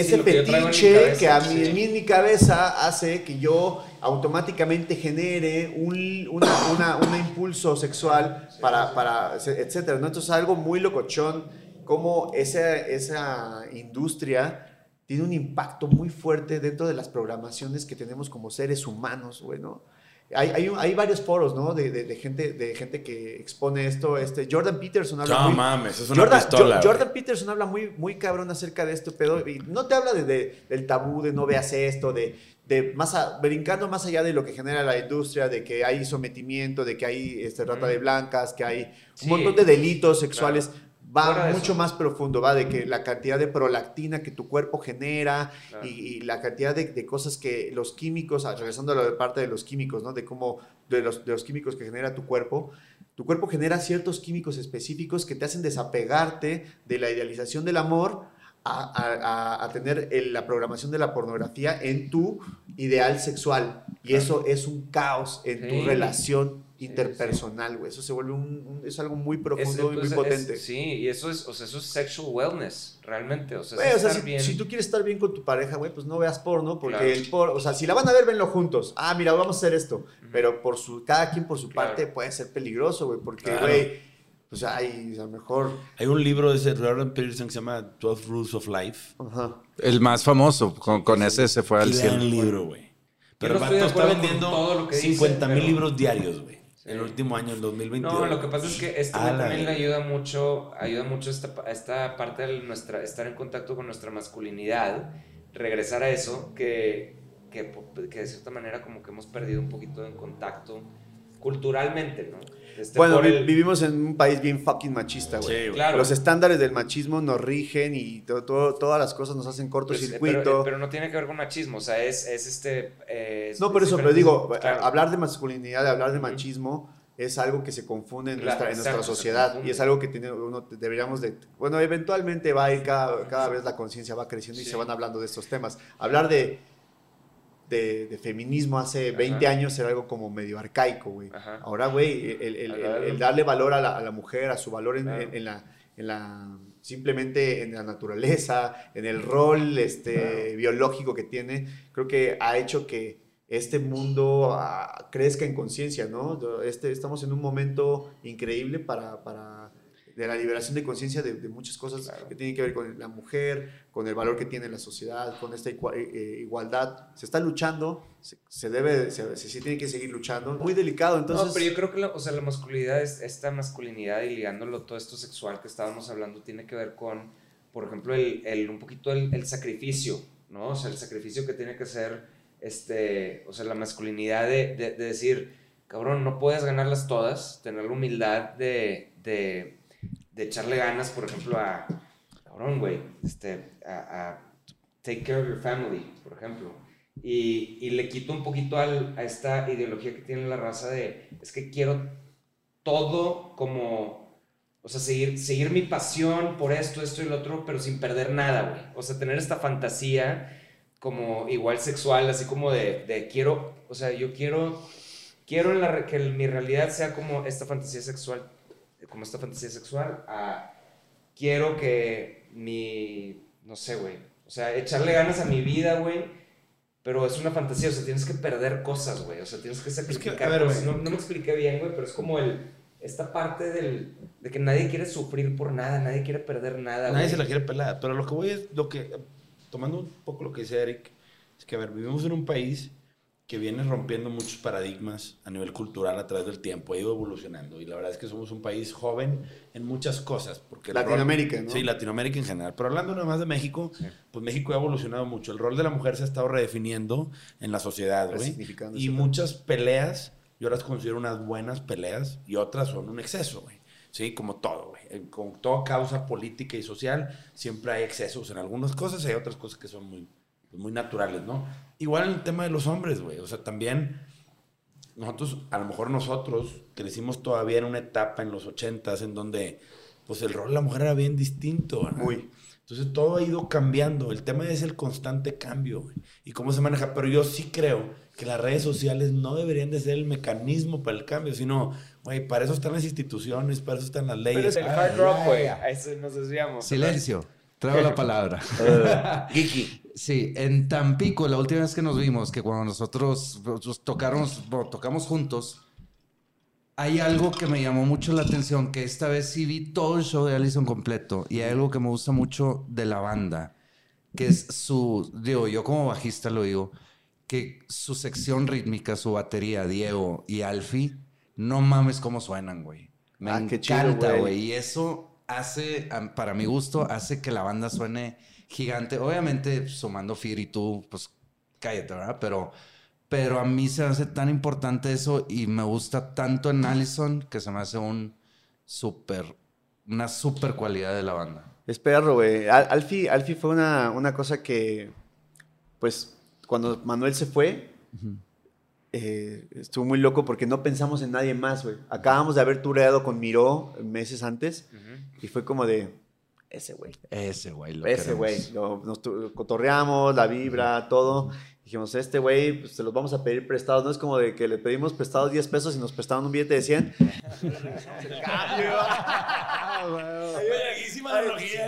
Ese fetiche cabeza, que a mí, sí. en mi- en mi cabeza hace que yo automáticamente genere un una, una- un impulso sexual para, para etcétera, ¿no? Entonces algo muy locochón, como esa, esa industria tiene un impacto muy fuerte dentro de las programaciones que tenemos como seres humanos, güey, ¿no? Hay, hay, un- hay varios foros, ¿no? De, de- de gente, de gente que expone esto. Este, Jordan Peterson habla No muy, mames, es una Jordan, pistola. Jo-. Jordan Peterson habla muy, muy cabrón acerca de pedo y no te habla de, de- del tabú de no veas esto, de, de más a- brincando más allá de lo que genera la industria, de que hay sometimiento, de que hay este, rata de blancas, que hay un Sí. montón de delitos sexuales. Va mucho eso. más profundo, va de que la cantidad de prolactina que tu cuerpo genera Claro. y, y la cantidad de, de cosas que los químicos, ah, regresando a la parte de los químicos, ¿no? De cómo, de los, de los químicos que genera tu cuerpo, tu cuerpo genera ciertos químicos específicos que te hacen desapegarte de la idealización del amor a, a- a- a tener el- la programación de la pornografía en tu ideal sexual. Y eso es un caos en Sí. tu relación interpersonal, güey. Eso se vuelve un, un- es algo muy Es- profundo y pues, muy potente. es- sí, y eso es, o sea, eso es sexual wellness, realmente. O sea, es Güey, o sea, estar si, bien. si tú quieres estar bien con tu pareja, güey, pues no veas porno, porque Claro. el porno, o sea, si la van a ver, venlo juntos. Ah, mira, vamos a hacer esto. Pero por su, cada quien por su Claro. parte puede ser peligroso, güey, porque, Claro. güey, pues hay, a lo mejor. Hay un libro de ese Jordan Peterson que se llama 12 Rules of Life. Ajá. El más famoso, con, con ese se fue al cielo. libro, güey. Pero vato está vendiendo todo lo que dice, 50 mil pero- libros diarios, güey. Sí. El último año, en 2022. No, lo que pasa es que la también le ayuda mucho, ayuda mucho esta, pa- esta parte de nuestra, estar en contacto con nuestra masculinidad, regresar a eso, que, que, que de cierta manera como que hemos perdido un poquito en contacto culturalmente, ¿no? Este, Bueno, vi- el- vivimos en un país bien fucking machista, güey. Sí, claro. Los estándares del machismo nos rigen y to- to- todas las cosas nos hacen Pues, cortocircuito. pero, pero no tiene que ver con machismo, o sea, es, es este... eh, es- no, por es eso, pero digo, Claro. hablar de masculinidad, hablar de machismo es algo que se confunde en Claro, nuestra, en nuestra exacto, se sociedad y es algo que tiene, uno deberíamos de... Bueno, eventualmente va a ir cada, cada vez la conciencia va creciendo y Sí. se van hablando de estos temas. Hablar de, de, de feminismo hace 20 Ajá. años era algo como medio arcaico, güey. Ahora, güey, el, el- el- Hablar- el darle valor a la, a la mujer, a su valor en, Claro. en- en la, en la- simplemente en la naturaleza, en el rol este, Claro. biológico que tiene, creo que ha hecho que este mundo ah, crezca en conciencia, ¿no? Este, estamos en un momento increíble para, para de la liberación de conciencia de, de muchas cosas Claro. que tienen que ver con la mujer, con el valor que tiene la sociedad, con esta eh, eh, igualdad. Se está luchando, se, se debe, se, se- tiene que seguir luchando. Muy delicado, entonces... no, pero yo creo que la, o sea, la masculinidad, es, esta masculinidad y ligándolo todo esto sexual que estábamos hablando, tiene que ver con, por ejemplo, el, el- un poquito el, el sacrificio, ¿no? O sea, el sacrificio que tiene que ser, este, o sea, la masculinidad de, de- de decir, cabrón, no puedes ganarlas todas, tener la humildad de, de, de echarle ganas, por ejemplo, a, cabrón, güey, este, a, take care of your family, por ejemplo. Y, y le quito un poquito al- a esta ideología que tiene la raza de, es que quiero todo como, o sea, seguir, seguir mi pasión por esto, esto y lo otro, pero sin perder nada, güey. O sea, tener esta fantasía como igual sexual, así como de, de quiero, o sea, yo quiero, quiero que mi realidad sea como esta fantasía sexual, como esta fantasía sexual, a quiero que mi, no sé, güey, o sea, echarle ganas a mi vida, güey. Pero es una fantasía, o sea, tienes que perder cosas, güey. O sea, tienes que sacrificar a ver, cosas. güey. No, no me expliqué bien, güey, pero es como el, esta parte del, de que nadie quiere sufrir por nada, nadie quiere perder nada, Nadie se la quiere pelar. Pero lo que voy es, lo que, tomando un poco lo que dice Eric, es que, a ver, vivimos en un país que viene rompiendo muchos paradigmas a nivel cultural a través del tiempo, ha ido evolucionando. Y la verdad es que somos un país joven en muchas cosas. Porque el rol- Latinoamérica, ¿no? Sí, Latinoamérica en general. Pero hablando nada más de México, pues México ha evolucionado mucho. El rol de la mujer se ha estado redefiniendo en la sociedad, güey. Y muchas peleas, yo las considero unas buenas peleas y otras son un exceso, güey. Sí, como todo, güey. Con toda causa política y social, siempre hay excesos en algunas cosas y hay otras cosas que son muy, pues, muy naturales, ¿no? Igual en el tema de los hombres, güey. O sea, también nosotros, a lo mejor nosotros, crecimos todavía en una etapa en los ochentas en donde, pues el rol de la mujer era bien distinto, ¿verdad? Muy. Entonces todo ha ido cambiando. El tema es el constante cambio, güey. Y cómo se maneja. Pero yo sí creo que las redes sociales no deberían de ser el mecanismo para el cambio, sino, güey, para eso están las instituciones, para eso están las Pero leyes. es el hard rock, güey. A eso nos desviamos. Silencio. *laughs* Traigo la palabra. Geeky. Sí, en Tampico, la última vez que nos vimos, que cuando nosotros nosotros tocamos, juntos, hay algo que me llamó mucho la atención, que esta vez sí vi todo el show de Allison completo, y hay algo que me gusta mucho de la banda, que es su, digo, yo como bajista lo digo, que su sección rítmica, su batería, Diego y Alfie, no mames cómo suenan, güey. Me Ah, encanta, güey. Y eso hace, para mi gusto, hace que la banda suene gigante. Obviamente, sumando Fear y tú, pues cállate, ¿verdad? Pero, pero a mí se me hace tan importante eso y me gusta tanto en Allison que se me hace un súper, una súper cualidad de la banda. Es perro, güey. Al- Alfie, Alfie fue una, una cosa que, pues, cuando Manuel se fue, eh, estuvo muy loco porque no pensamos en nadie más, güey. Acabamos de haber tureado con Miró meses antes y fue como de, ese güey. Ese güey, lo Ese güey, nos cotorreamos, la vibra, todo. Dijimos, este güey, pues se los vamos a pedir prestados. No es como de que le pedimos prestados 10 pesos y nos prestaron un billete de 100.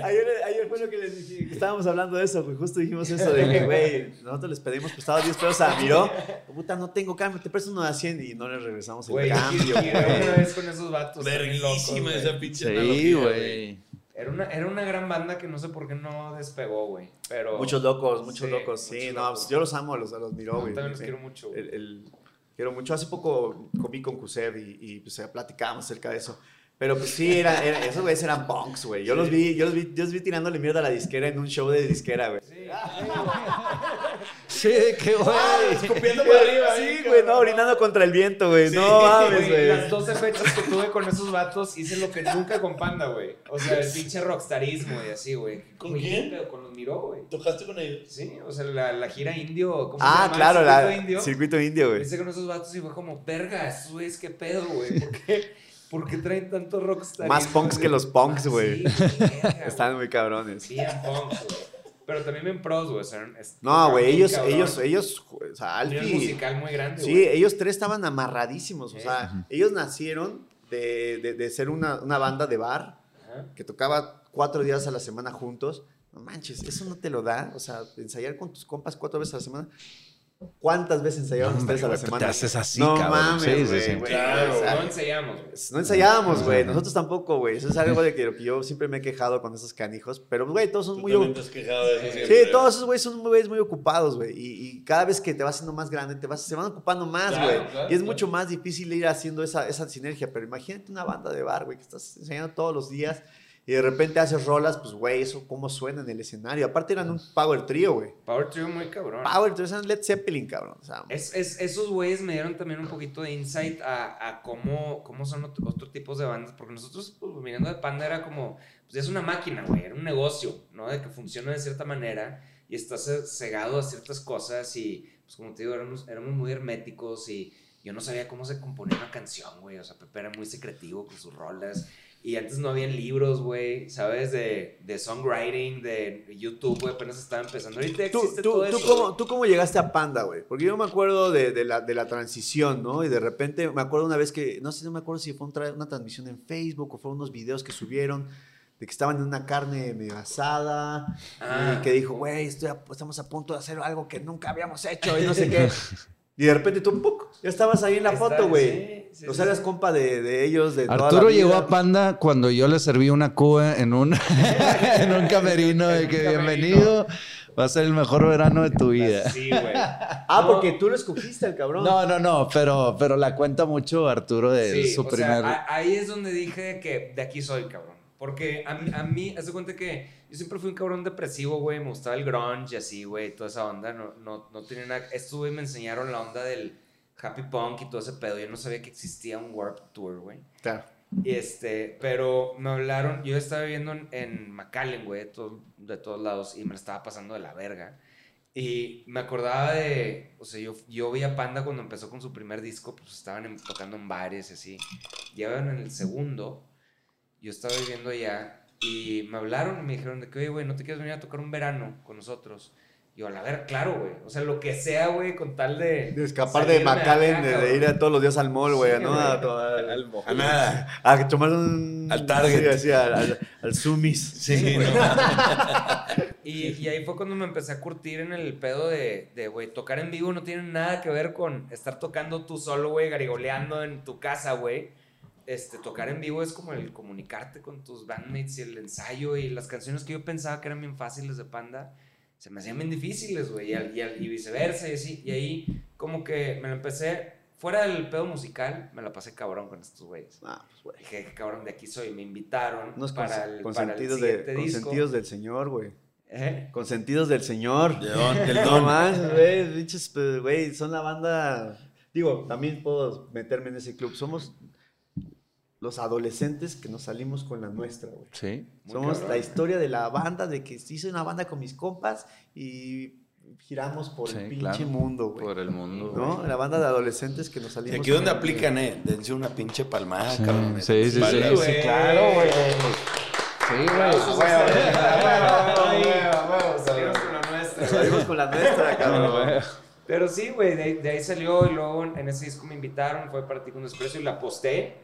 Ayer, ayer fue lo que les dije, que estábamos hablando de eso, güey. Justo dijimos eso de que, güey, nosotros les pedimos prestados 10 pesos a Miró. Puta, no tengo cambio, te presto uno de 100 y no les regresamos el Güey, cambio, y- y era una vez con esos vatos. locos, Verguísima esa pinche Sí, güey. Era una, era una gran banda que no sé por qué no despegó, güey. Pero. Muchos locos, muchos Sí, locos. Sí, muchos no, locos. pues, yo los amo, los, los Miró, Yo güey. también los Sí. quiero mucho. El, el- quiero mucho. Hace poco comí con Kusev y, y pues platicábamos acerca de eso. Pero pues sí, era, era- esos güeyes eran punks, güey. Yo los vi, yo los vi, yo los vi tirándole mierda a la disquera en un show de disquera, güey. Sí, Sí, qué güey. Escupiendo para arriba. Sí, güey, no, orinando contra el viento, güey. no mames, güey, güey. Las 12 fechas que tuve con esos vatos hice lo que nunca con Panda, güey. O sea, el pinche rockstarismo y así, güey. ¿Con Güey, quién? Con los miró, güey. ¿Tocaste con ellos? Sí, o sea, la, la gira indio. ¿cómo se Ah, llama? claro, Circuito la indio. circuito indio, güey. Hice con esos vatos y fue como, verga, esos güeyes, qué pedo, güey. ¿Por *laughs* qué, ¿Por qué traen tanto rockstarismo? Más punks que los punks, güey. Sí, Están muy cabrones. Sí, punks, güey. Pero también bien pros, güey. No, güey, ellos, cabrón. ellos, ellos, o sea, Alfie. musical muy grande, Sí, güey. ellos tres estaban amarradísimos. O sea, ellos nacieron de, de- de ser una, una banda de bar que tocaba cuatro días a la semana juntos. No manches, eso no te lo da. O sea, ensayar con tus compas cuatro veces a la semana. ¿Cuántas veces ensayaban Hombre, ustedes a la semana? te haces así, no cabrón. mames, Sí, sí, güey, sí. güey, Claro, o sea, no ensayamos, güey. no ensayábamos, güey. Nosotros tampoco, güey. Eso es algo de que, lo que yo siempre me he quejado con esos canijos. Pero, güey, todos son Tú muy... también te has quejado de eso Sí, siempre. Sí, todos esos güeyes son güeyes muy ocupados, güey. Y, y cada vez que te vas haciendo más grande, te vas, se van ocupando más, Claro, güey. claro, y es claro. mucho más difícil ir haciendo esa, esa sinergia. Pero imagínate una banda de bar, güey, que estás enseñando todos los días y de repente haces rolas, pues, güey, eso cómo suena en el escenario. Aparte eran un power trio, güey. Power Trio muy cabrón. Power trio, eran Led Zeppelin, cabrón. O sea, Es, es- esos güeyes me dieron también un poquito de insight a, a cómo, cómo son otro, otro tipos de bandas, porque nosotros, pues, viniendo de Panda, era como, pues es una máquina, güey, era un negocio, ¿no? De que funciona de cierta manera y estás cegado a ciertas cosas y, pues como te digo, éramos, éramos muy herméticos y yo no sabía cómo se componía una canción, güey, o sea, Pepe era muy secretivo con sus rolas. Y antes no habían libros, güey, ¿sabes? De, de songwriting, de YouTube, güey, apenas estaba empezando. Ahorita ¿Tú, existe tú, todo tú eso. cómo, güey. ¿Tú cómo llegaste a Panda, güey? Porque yo me acuerdo de, de la, de la transición, ¿no? Y de repente me acuerdo una vez que, no sé, no me acuerdo si fue un tra- una transmisión en Facebook o fueron unos videos que subieron de que estaban en una carne medio asada Ah. y que dijo, güey, estamos a punto de hacer algo que nunca habíamos hecho y no sé qué. *laughs* Y de repente tú, ¡puc! ya estabas ahí en la foto, güey. Sí, o sea, eras sí. compa de, de ellos, de toda la Arturo llegó vida. a Panda cuando yo le serví una cuba en un, *laughs* en un camerino de que camerino. bienvenido, va a ser el mejor verano de tu vida. Sí, güey. Ah, No. porque tú lo escogiste, el cabrón. No, no, no, pero, pero la cuenta mucho Arturo de Sí, su o primer... sea, a- ahí es donde dije que de aquí soy, cabrón. Porque a mí, a mí, haz de cuenta que yo siempre fui un cabrón depresivo, güey. Me gustaba el grunge y así, güey. Toda esa onda. No, no, no tenía nada. Estos, güey, me enseñaron la onda del happy punk y todo ese pedo. Yo no sabía que existía un Warp Tour, güey. Claro. Y este, pero me hablaron, yo estaba viviendo en, en McAllen, güey, de, todo- de todos lados, y me estaba pasando de la verga. Y me acordaba de, o sea, yo, yo vi a Panda cuando empezó con su primer disco, pues estaban en- tocando en bares y así. Llevan en el segundo, yo estaba viviendo allá, y me hablaron y me dijeron de que, oye, güey, ¿no te quieres venir a tocar un verano con nosotros? Y yo, a la ver, claro, güey. O sea, lo que sea, güey, con tal de... De escapar de McAllen, de, de ir a todos los días al mall, güey, Sí, ¿no? güey. A, to- a- A nada. a tomar un... Al Target. Sí, así, al, al, al Sumis. Sí, no. *laughs* Y, y ahí fue cuando me empecé a curtir en el pedo de, de, güey, tocar en vivo no tiene nada que ver con estar tocando tú solo, güey, garigoleando en tu casa, güey. Este, tocar en vivo es como el comunicarte con tus bandmates y el ensayo y las canciones que yo pensaba que eran bien fáciles de Panda, se me hacían bien difíciles, güey, y, al- y al- y viceversa y así. Y ahí como que me lo empecé, fuera del pedo musical, me la pasé cabrón con estos güeyes. Ah, pues, güey. Dije, qué cabrón, de aquí soy. Me invitaron Unos para, el, para el consentidos, siguiente de, disco. consentidos del señor, güey. ¿Eh? Consentidos del señor. De don- del No don. más, güey, pinches, pues, güey, son la banda. Digo, también puedo meterme en ese club. Somos los adolescentes que nos salimos con la nuestra, güey. Sí. Somos cabrón. la historia de la banda, de que hice una banda con mis compas y giramos por Sí, el pinche claro. mundo, güey. Por el mundo. ¿No? La banda de adolescentes que nos Y salimos. aquí donde con- aplican, eh, dense una pinche palmada, Sí, cabrón. sí, sí, Vale, sí, güey. sí, claro, güey. Sí, Salimos con la nuestra. Salimos con la nuestra, *laughs* cabrón. Pero sí, güey, de, ahí- de ahí salió y luego en ese disco me invitaron, fue para ti con Desprecio y la posté.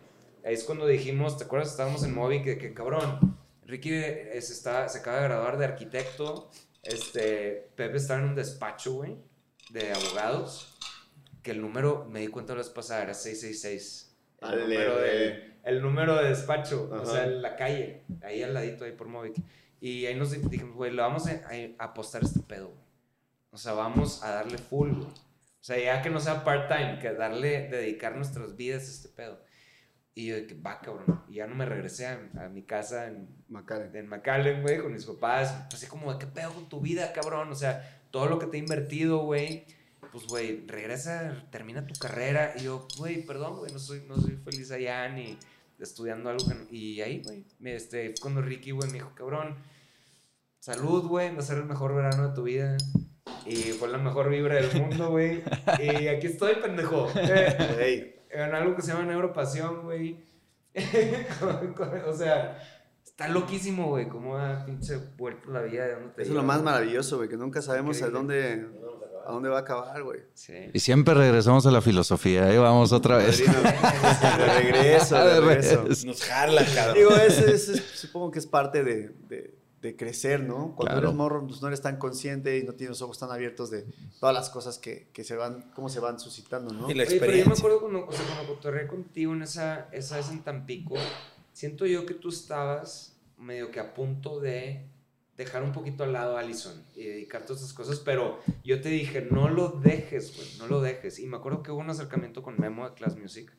Ahí es cuando dijimos, ¿te acuerdas? Estábamos en Moby, que, que cabrón, Ricky se, está, se acaba de graduar de arquitecto, este, Pepe estaba en un despacho, güey, de abogados, que el número, me di cuenta la vez pasada, era 666. El, Ale, número, de, el número de despacho, o Ajá. sea, en la calle, ahí al ladito, ahí por Moby. Y ahí nos di- dijimos, güey, le vamos a, a apostar este pedo, güey. O sea, vamos a darle full, güey. O sea, ya que no sea part-time, que darle, dedicar nuestras vidas a este pedo. Y yo de que, va, cabrón. Y ya no me regresé a, a mi casa en, McAllen. en McAllen, güey, con mis papás. Así como, ¿qué pedo con tu vida, cabrón? O sea, todo lo que te he invertido, güey. Pues, güey, regresa, termina tu carrera. Y yo, güey, perdón, güey, no soy, no soy feliz allá ni estudiando algo. que no-". Y ahí, güey, este, cuando Ricky, güey, me dijo, cabrón, salud, güey, va a ser el mejor verano de tu vida. Y fue la mejor vibra del mundo, güey. *laughs* Y aquí estoy, pendejo. En algo que se llama neuropasión, güey. *laughs* O sea, está loquísimo, güey, cómo ha pinche vuelto la vida de donde te Eso es lo más maravilloso, güey, que nunca sabemos a dónde, a dónde va a acabar, güey. Sí. Y siempre regresamos a la filosofía. Ahí vamos otra vez. *laughs* De regreso, de regreso. Nos jala, cabrón. Digo, ese, ese es- supongo que es parte de, de- de crecer, ¿no? Cuando Claro. eres morro, pues no eres tan consciente y no tienes los ojos tan abiertos de todas las cosas que, que se van, cómo se van suscitando, ¿no? Y la Oye, pero yo me experiencia. acuerdo cuando, o sea, cuando cotorreé contigo en esa, esa vez en Tampico, siento yo que tú estabas medio que a punto de dejar un poquito al lado a Allison y dedicarte a esas cosas, pero yo te dije, no lo dejes, güey, no lo dejes. Y me acuerdo que hubo un acercamiento con Memo de Class Music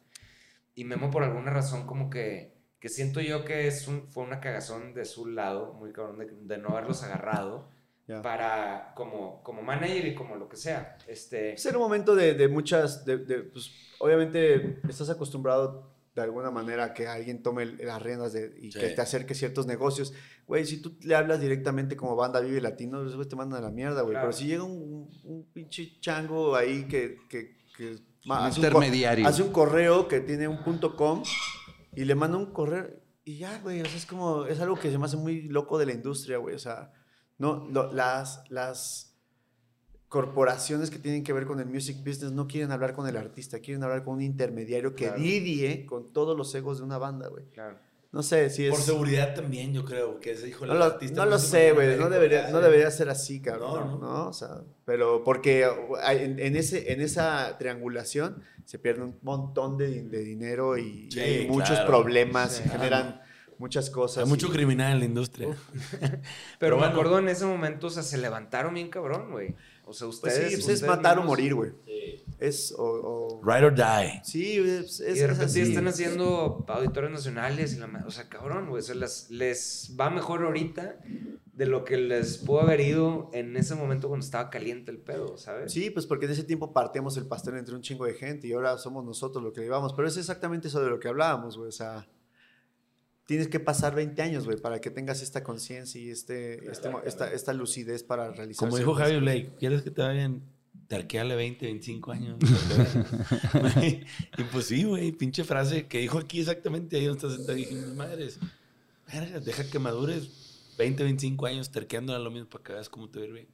y Memo por alguna razón como que, que siento yo que es un, fue una cagazón de su lado, muy cabrón, de, de no haberlos agarrado *laughs* Ya. para, como, como manager y como lo que sea. Este, Es en un momento de, de muchas, de, de, pues, obviamente estás acostumbrado de alguna manera a que alguien tome las riendas de, y Sí. que te acerque ciertos negocios. Güey, si tú le hablas directamente como banda Vive Latino, güey te mandan a la mierda, güey. Claro. Pero si llega un, un pinche chango ahí que, que, que hace, un hace un correo que tiene un punto com y le manda un correo y ya, güey, o sea, es como, es algo que se me hace muy loco de la industria, güey. O sea, no, lo- las, las corporaciones que tienen que ver con el music business no quieren hablar con el artista, quieren hablar con un intermediario que Claro. lidie con todos los egos de una banda, güey. claro. No sé si es... Por seguridad también, yo creo, que ese hijo No lo, no lo sé, güey. No debería, no debería ser así, cabrón. No, No, no. O sea, pero porque en, en ese, en esa triangulación se pierde un montón de, de dinero y, Sí, muchos claro. problemas, Sí. se generan muchas cosas. Hay mucho y- criminal en la industria. *laughs* Pero, Pero me bueno. acuerdo en ese momento, o sea, se levantaron bien cabrón, güey. O sea, Pues ustedes. sí, pues es ustedes matar o mismos- morir, güey. Es, o, o- Ride or die. Sí, es, es, Y de es repente así. están haciendo auditorios nacionales y la O sea, cabrón, güey. O sea, les, les va mejor ahorita de lo que les pudo haber ido en ese momento cuando estaba caliente el pedo, ¿sabes? Sí, pues porque en ese tiempo partíamos el pastel entre un chingo de gente y ahora somos nosotros lo que llevamos. Pero es exactamente eso de lo que hablábamos, güey. O sea, tienes que pasar 20 años, güey, para que tengas esta conciencia y este, este esta, esta lucidez para realizar. Como dijo ciertas Javi Blake, ¿quieres que te vayan? Tarqueale 20, 25 años. *laughs* Y pues sí, güey, pinche frase que dijo aquí exactamente ahí donde estás sentado. Dije, mis madres, verga, deja que madures 20, 25 años terqueando a lo mismo para que veas cómo te va a ir bien.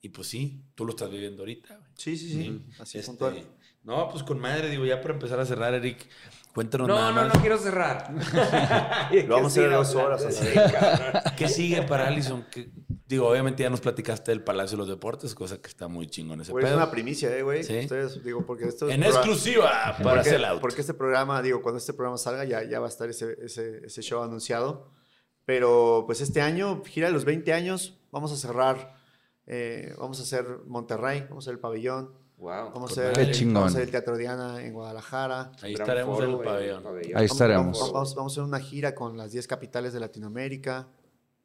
Y pues sí, tú lo estás viviendo ahorita, güey. Sí, sí, sí. Así Este, puntual. no, pues con madre, digo, ya para empezar a cerrar, Eric, cuéntanos No, nada no, no quiero cerrar. *laughs* *laughs* Lo vamos a hacer dos horas, así. ¿Qué sigue para Allison? ¿Qué- Digo, obviamente ya nos platicaste del Palacio de los Deportes, cosa que está muy chingón ese Güey, es pedo. una primicia, eh, güey. Sí. Ustedes, digo, porque esto es En programa- exclusiva para porque, Sellout. porque este programa, digo, cuando este programa salga ya, ya va a estar ese, ese, ese show anunciado. Pero pues este año, gira de los 20 años, vamos a cerrar, eh, vamos a hacer Monterrey, vamos a hacer el pabellón, Wow. vamos a hacer, chingón. vamos a hacer el Teatro Diana en Guadalajara. Ahí estaremos en el pabellón. Ahí Vamos- estaremos. Vamos, vamos- vamos a hacer una gira con las 10 capitales de Latinoamérica.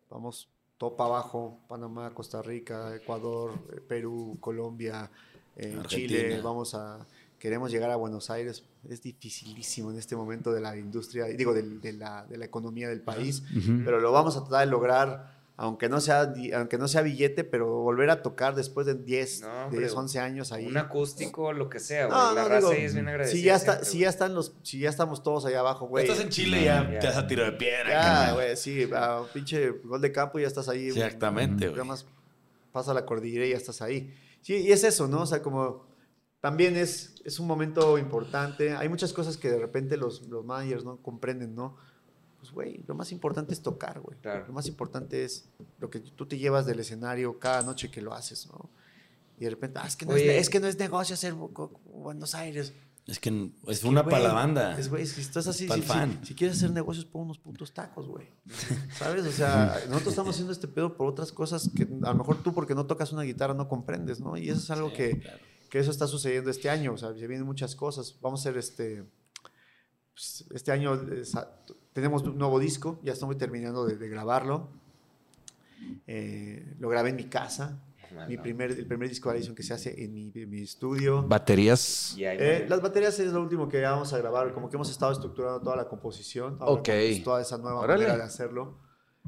Vamos todo para abajo, Panamá, Costa Rica, Ecuador, eh, Perú, Colombia, eh. Chile. Vamos a queremos llegar a Buenos Aires. Es dificilísimo en este momento de la industria, digo, del- de, la, de la economía del país, pero lo vamos a tratar de lograr. Aunque no, sea, aunque no sea billete, pero volver a tocar después de 10, No, hombre, 10 11 años ahí. Un acústico, lo que sea, güey. No, la no, raza digo, ahí es bien agradecida. si ya, está, siempre, si ya están los, si ya estamos todos allá abajo, güey. Estás en Chile ya Ya. te das a tiro de piedra. Ya, güey, sí, a pinche gol de campo y ya estás ahí. Exactamente, Nada güey. más pasa la cordillera y ya estás ahí. Sí, y es eso, ¿no? O sea, como también es, es un momento importante. Hay muchas cosas que de repente los, los managers no comprenden, ¿no? Pues, güey, lo más importante es tocar, güey. Claro. Lo más importante es lo que tú te llevas del escenario cada noche que lo haces, ¿no? Y de repente, ah, es que no, es, Oye. es que no es negocio hacer Bu- Bu- Buenos Aires. Es que es una para la banda. Es, güey, si estás así, si, fan. si- si quieres hacer negocios, pon unos putos tacos, güey. *laughs* ¿Sabes? O sea, nosotros estamos haciendo este pedo por otras cosas que a lo mejor tú, porque no tocas una guitarra, no comprendes, ¿no? Y eso es algo Sí, que, claro. que eso está sucediendo este año. O sea, se vienen muchas cosas. Vamos a hacer este. pues, este año eh, tenemos un nuevo disco, ya estamos terminando de, de grabarlo. Eh, lo grabé en mi casa. Ah, Mi primer, el primer disco de Allison que se hace en mi, en mi estudio. Baterías. Eh, las baterías es lo último que vamos a grabar, como que hemos estado estructurando toda la composición, Ok. pues, toda esa nueva Órale. manera de hacerlo.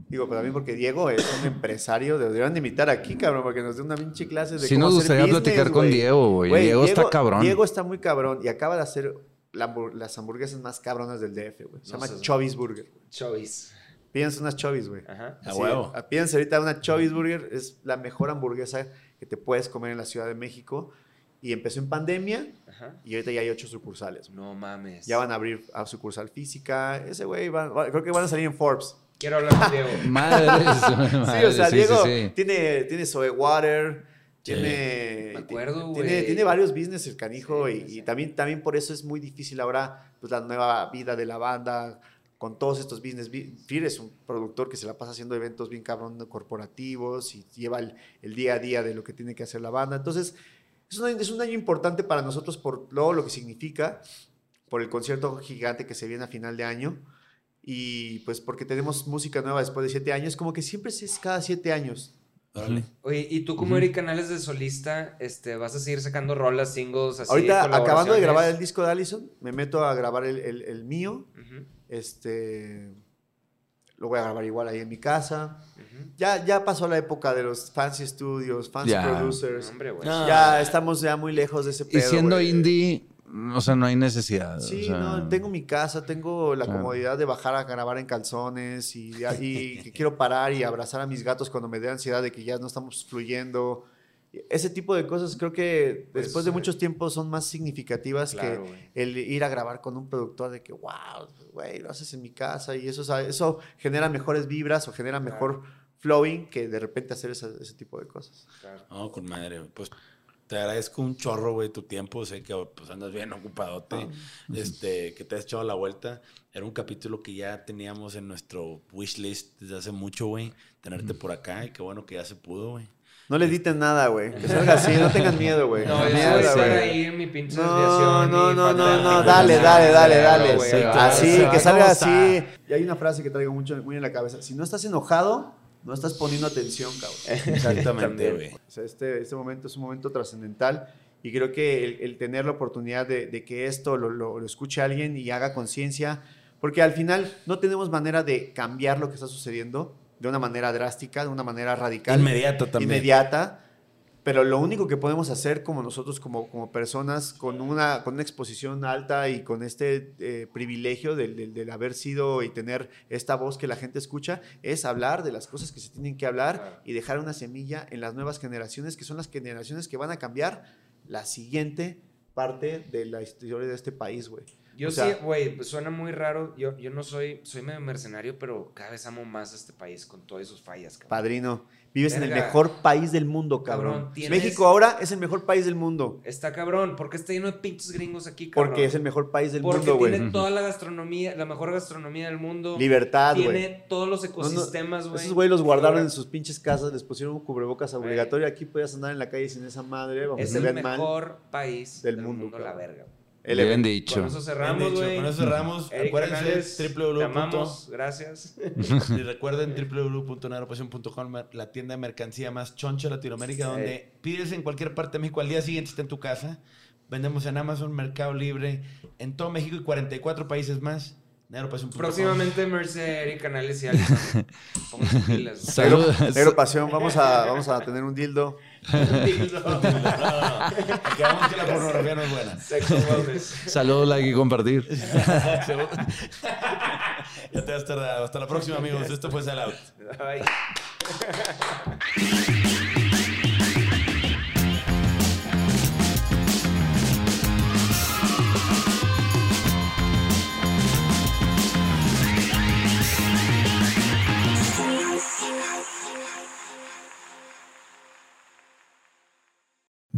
Digo, pero también porque Diego es un empresario, deberían de invitar aquí, cabrón, para que nos dé una pinche clase de Sí cómo nos hacer gustaría business, platicar con güey. Diego, güey. Güey, Diego está cabrón. Diego está muy cabrón y acaba de hacer la las hamburguesas más cabronas del DF, güey. Se No llama Chubby's Burger. Choice. Pídense unas Chubby's, güey. Ajá. A huevo. Pídense ahorita una Chubby's Burger. Es la mejor hamburguesa que te puedes comer en la Ciudad de México. Y empezó en pandemia Ajá. y ahorita ya hay ocho sucursales. güey. No mames. Ya van a abrir a sucursal física. Ese güey, creo que van a salir en Forbes. Quiero hablar con Diego. *laughs* Madres. *laughs* sí, o sea, sí, Diego sí, sí. tiene, tiene Soe Water, Sí. Tiene, Me acuerdo, tiene, tiene varios business el canijo Sí, y, sí. y también, también por eso es muy difícil ahora pues, la nueva vida de la banda con todos estos business. Fir es un productor que se la pasa haciendo eventos bien cabrón corporativos y lleva el, el día a día de lo que tiene que hacer la banda. Entonces, es un, es un año importante para nosotros por todo lo que significa, por el concierto gigante que se viene a final de año y pues porque tenemos música nueva después de siete años, como que siempre es cada siete años. Órale. Oye, ¿y tú como. Eric Canales de solista, este, vas a seguir sacando rolas, singles, así? Ahorita, acabando de grabar el disco de Allison, me meto a grabar el, el- el mío. Este, lo voy a grabar igual ahí en mi casa. Ya, ya pasó la época de los fancy studios, fancy producers. Hombre, güey. No. Ya estamos ya muy lejos de ese Y pedo. siendo güey. indie, o sea, no hay necesidad. Sí, o sea, no, tengo mi casa, tengo la Claro. comodidad de bajar a grabar en calzones y, y *laughs* que quiero parar y abrazar a mis gatos cuando me dé ansiedad de que ya no estamos fluyendo. Ese tipo de cosas creo que Pues, después de eh, muchos tiempos son más significativas Claro, que el ir a grabar con un productor de que, wow, güey, lo haces en mi casa y eso, o sea, eso genera mejores vibras o genera Claro. mejor flowing que de repente hacer ese, ese tipo de cosas. Claro. No, con madre. Pues te agradezco un chorro, güey, tu tiempo. Sé que pues, andas bien ocupadote. Este, que te has echado la vuelta. Era un capítulo que ya teníamos en nuestro wish list desde hace mucho, güey. Tenerte por acá y qué bueno que ya se pudo, güey. No le editen nada, güey. *laughs* Que salga así, no tengan miedo, güey. No, yo voy a ahí mi pinche No, no, no, no, no, dale, dale, dale, dale. güey, Sí, claro. así, que salga así. Y hay una frase que traigo mucho muy en la cabeza. Si no estás enojado, no estás poniendo atención, cabrón. *laughs* Exactamente, güey. O sea, este, este momento es un momento trascendental y creo que el, el tener la oportunidad de, de que esto lo, lo- lo escuche alguien y haga conciencia, Porque al final no tenemos manera de cambiar lo que está sucediendo de una manera drástica, de una manera radical. Inmediata también. Inmediata. Pero lo único que podemos hacer como nosotros, como, como personas, con una, con una exposición alta y con este eh, privilegio del, del- del haber sido y tener esta voz que la gente escucha, es hablar de las cosas que se tienen que hablar y dejar una semilla en las nuevas generaciones, que son las generaciones que van a cambiar la siguiente parte de la historia de este país, güey. Yo O sea- sí, güey, pues suena muy raro. Yo, yo no soy, soy medio mercenario, pero cada vez amo más a este país con todas sus fallas, cabrón. Padrino, vives en el mejor país del mundo, cabrón. Cabrón, tienes- México ahora es el mejor país del mundo. Está cabrón, porque está lleno de pinches gringos aquí, cabrón. Porque es el mejor país del Porque mundo, tiene güey. toda la gastronomía, la mejor gastronomía del mundo. Libertad, güey. Tiene todos los No, no, ecosistemas, güey. Esos güey los guardaron en sus pinches casas, les pusieron un cubrebocas obligatorio. Aquí podías andar en la calle sin esa madre, vamos, Es el mejor país del del, mundo, mundo, la cabrón. verga. El Bien evento. dicho. Con eso cerramos, güey. Con eso cerramos. Eric Acuérdense, Canales, te www. amamos, gracias. Y recuerden www.neuropasión.com, la tienda de mercancía más choncha de Latinoamérica, Sí. donde pides en cualquier parte de México, al día siguiente está en tu casa. Vendemos en Amazon, Mercado Libre, en todo México y 44 países más. Próximamente Mercer, Eric Canales y Alison. *laughs* Saludos. Negro Pasión, vamos a, vamos a tener un dildo. No, no, no. Acabamos que la pornografía no es buena. Saludos, like y compartir. ya te vas tardado. Hasta la próxima, amigos. Esto fue Sal Out. Bye.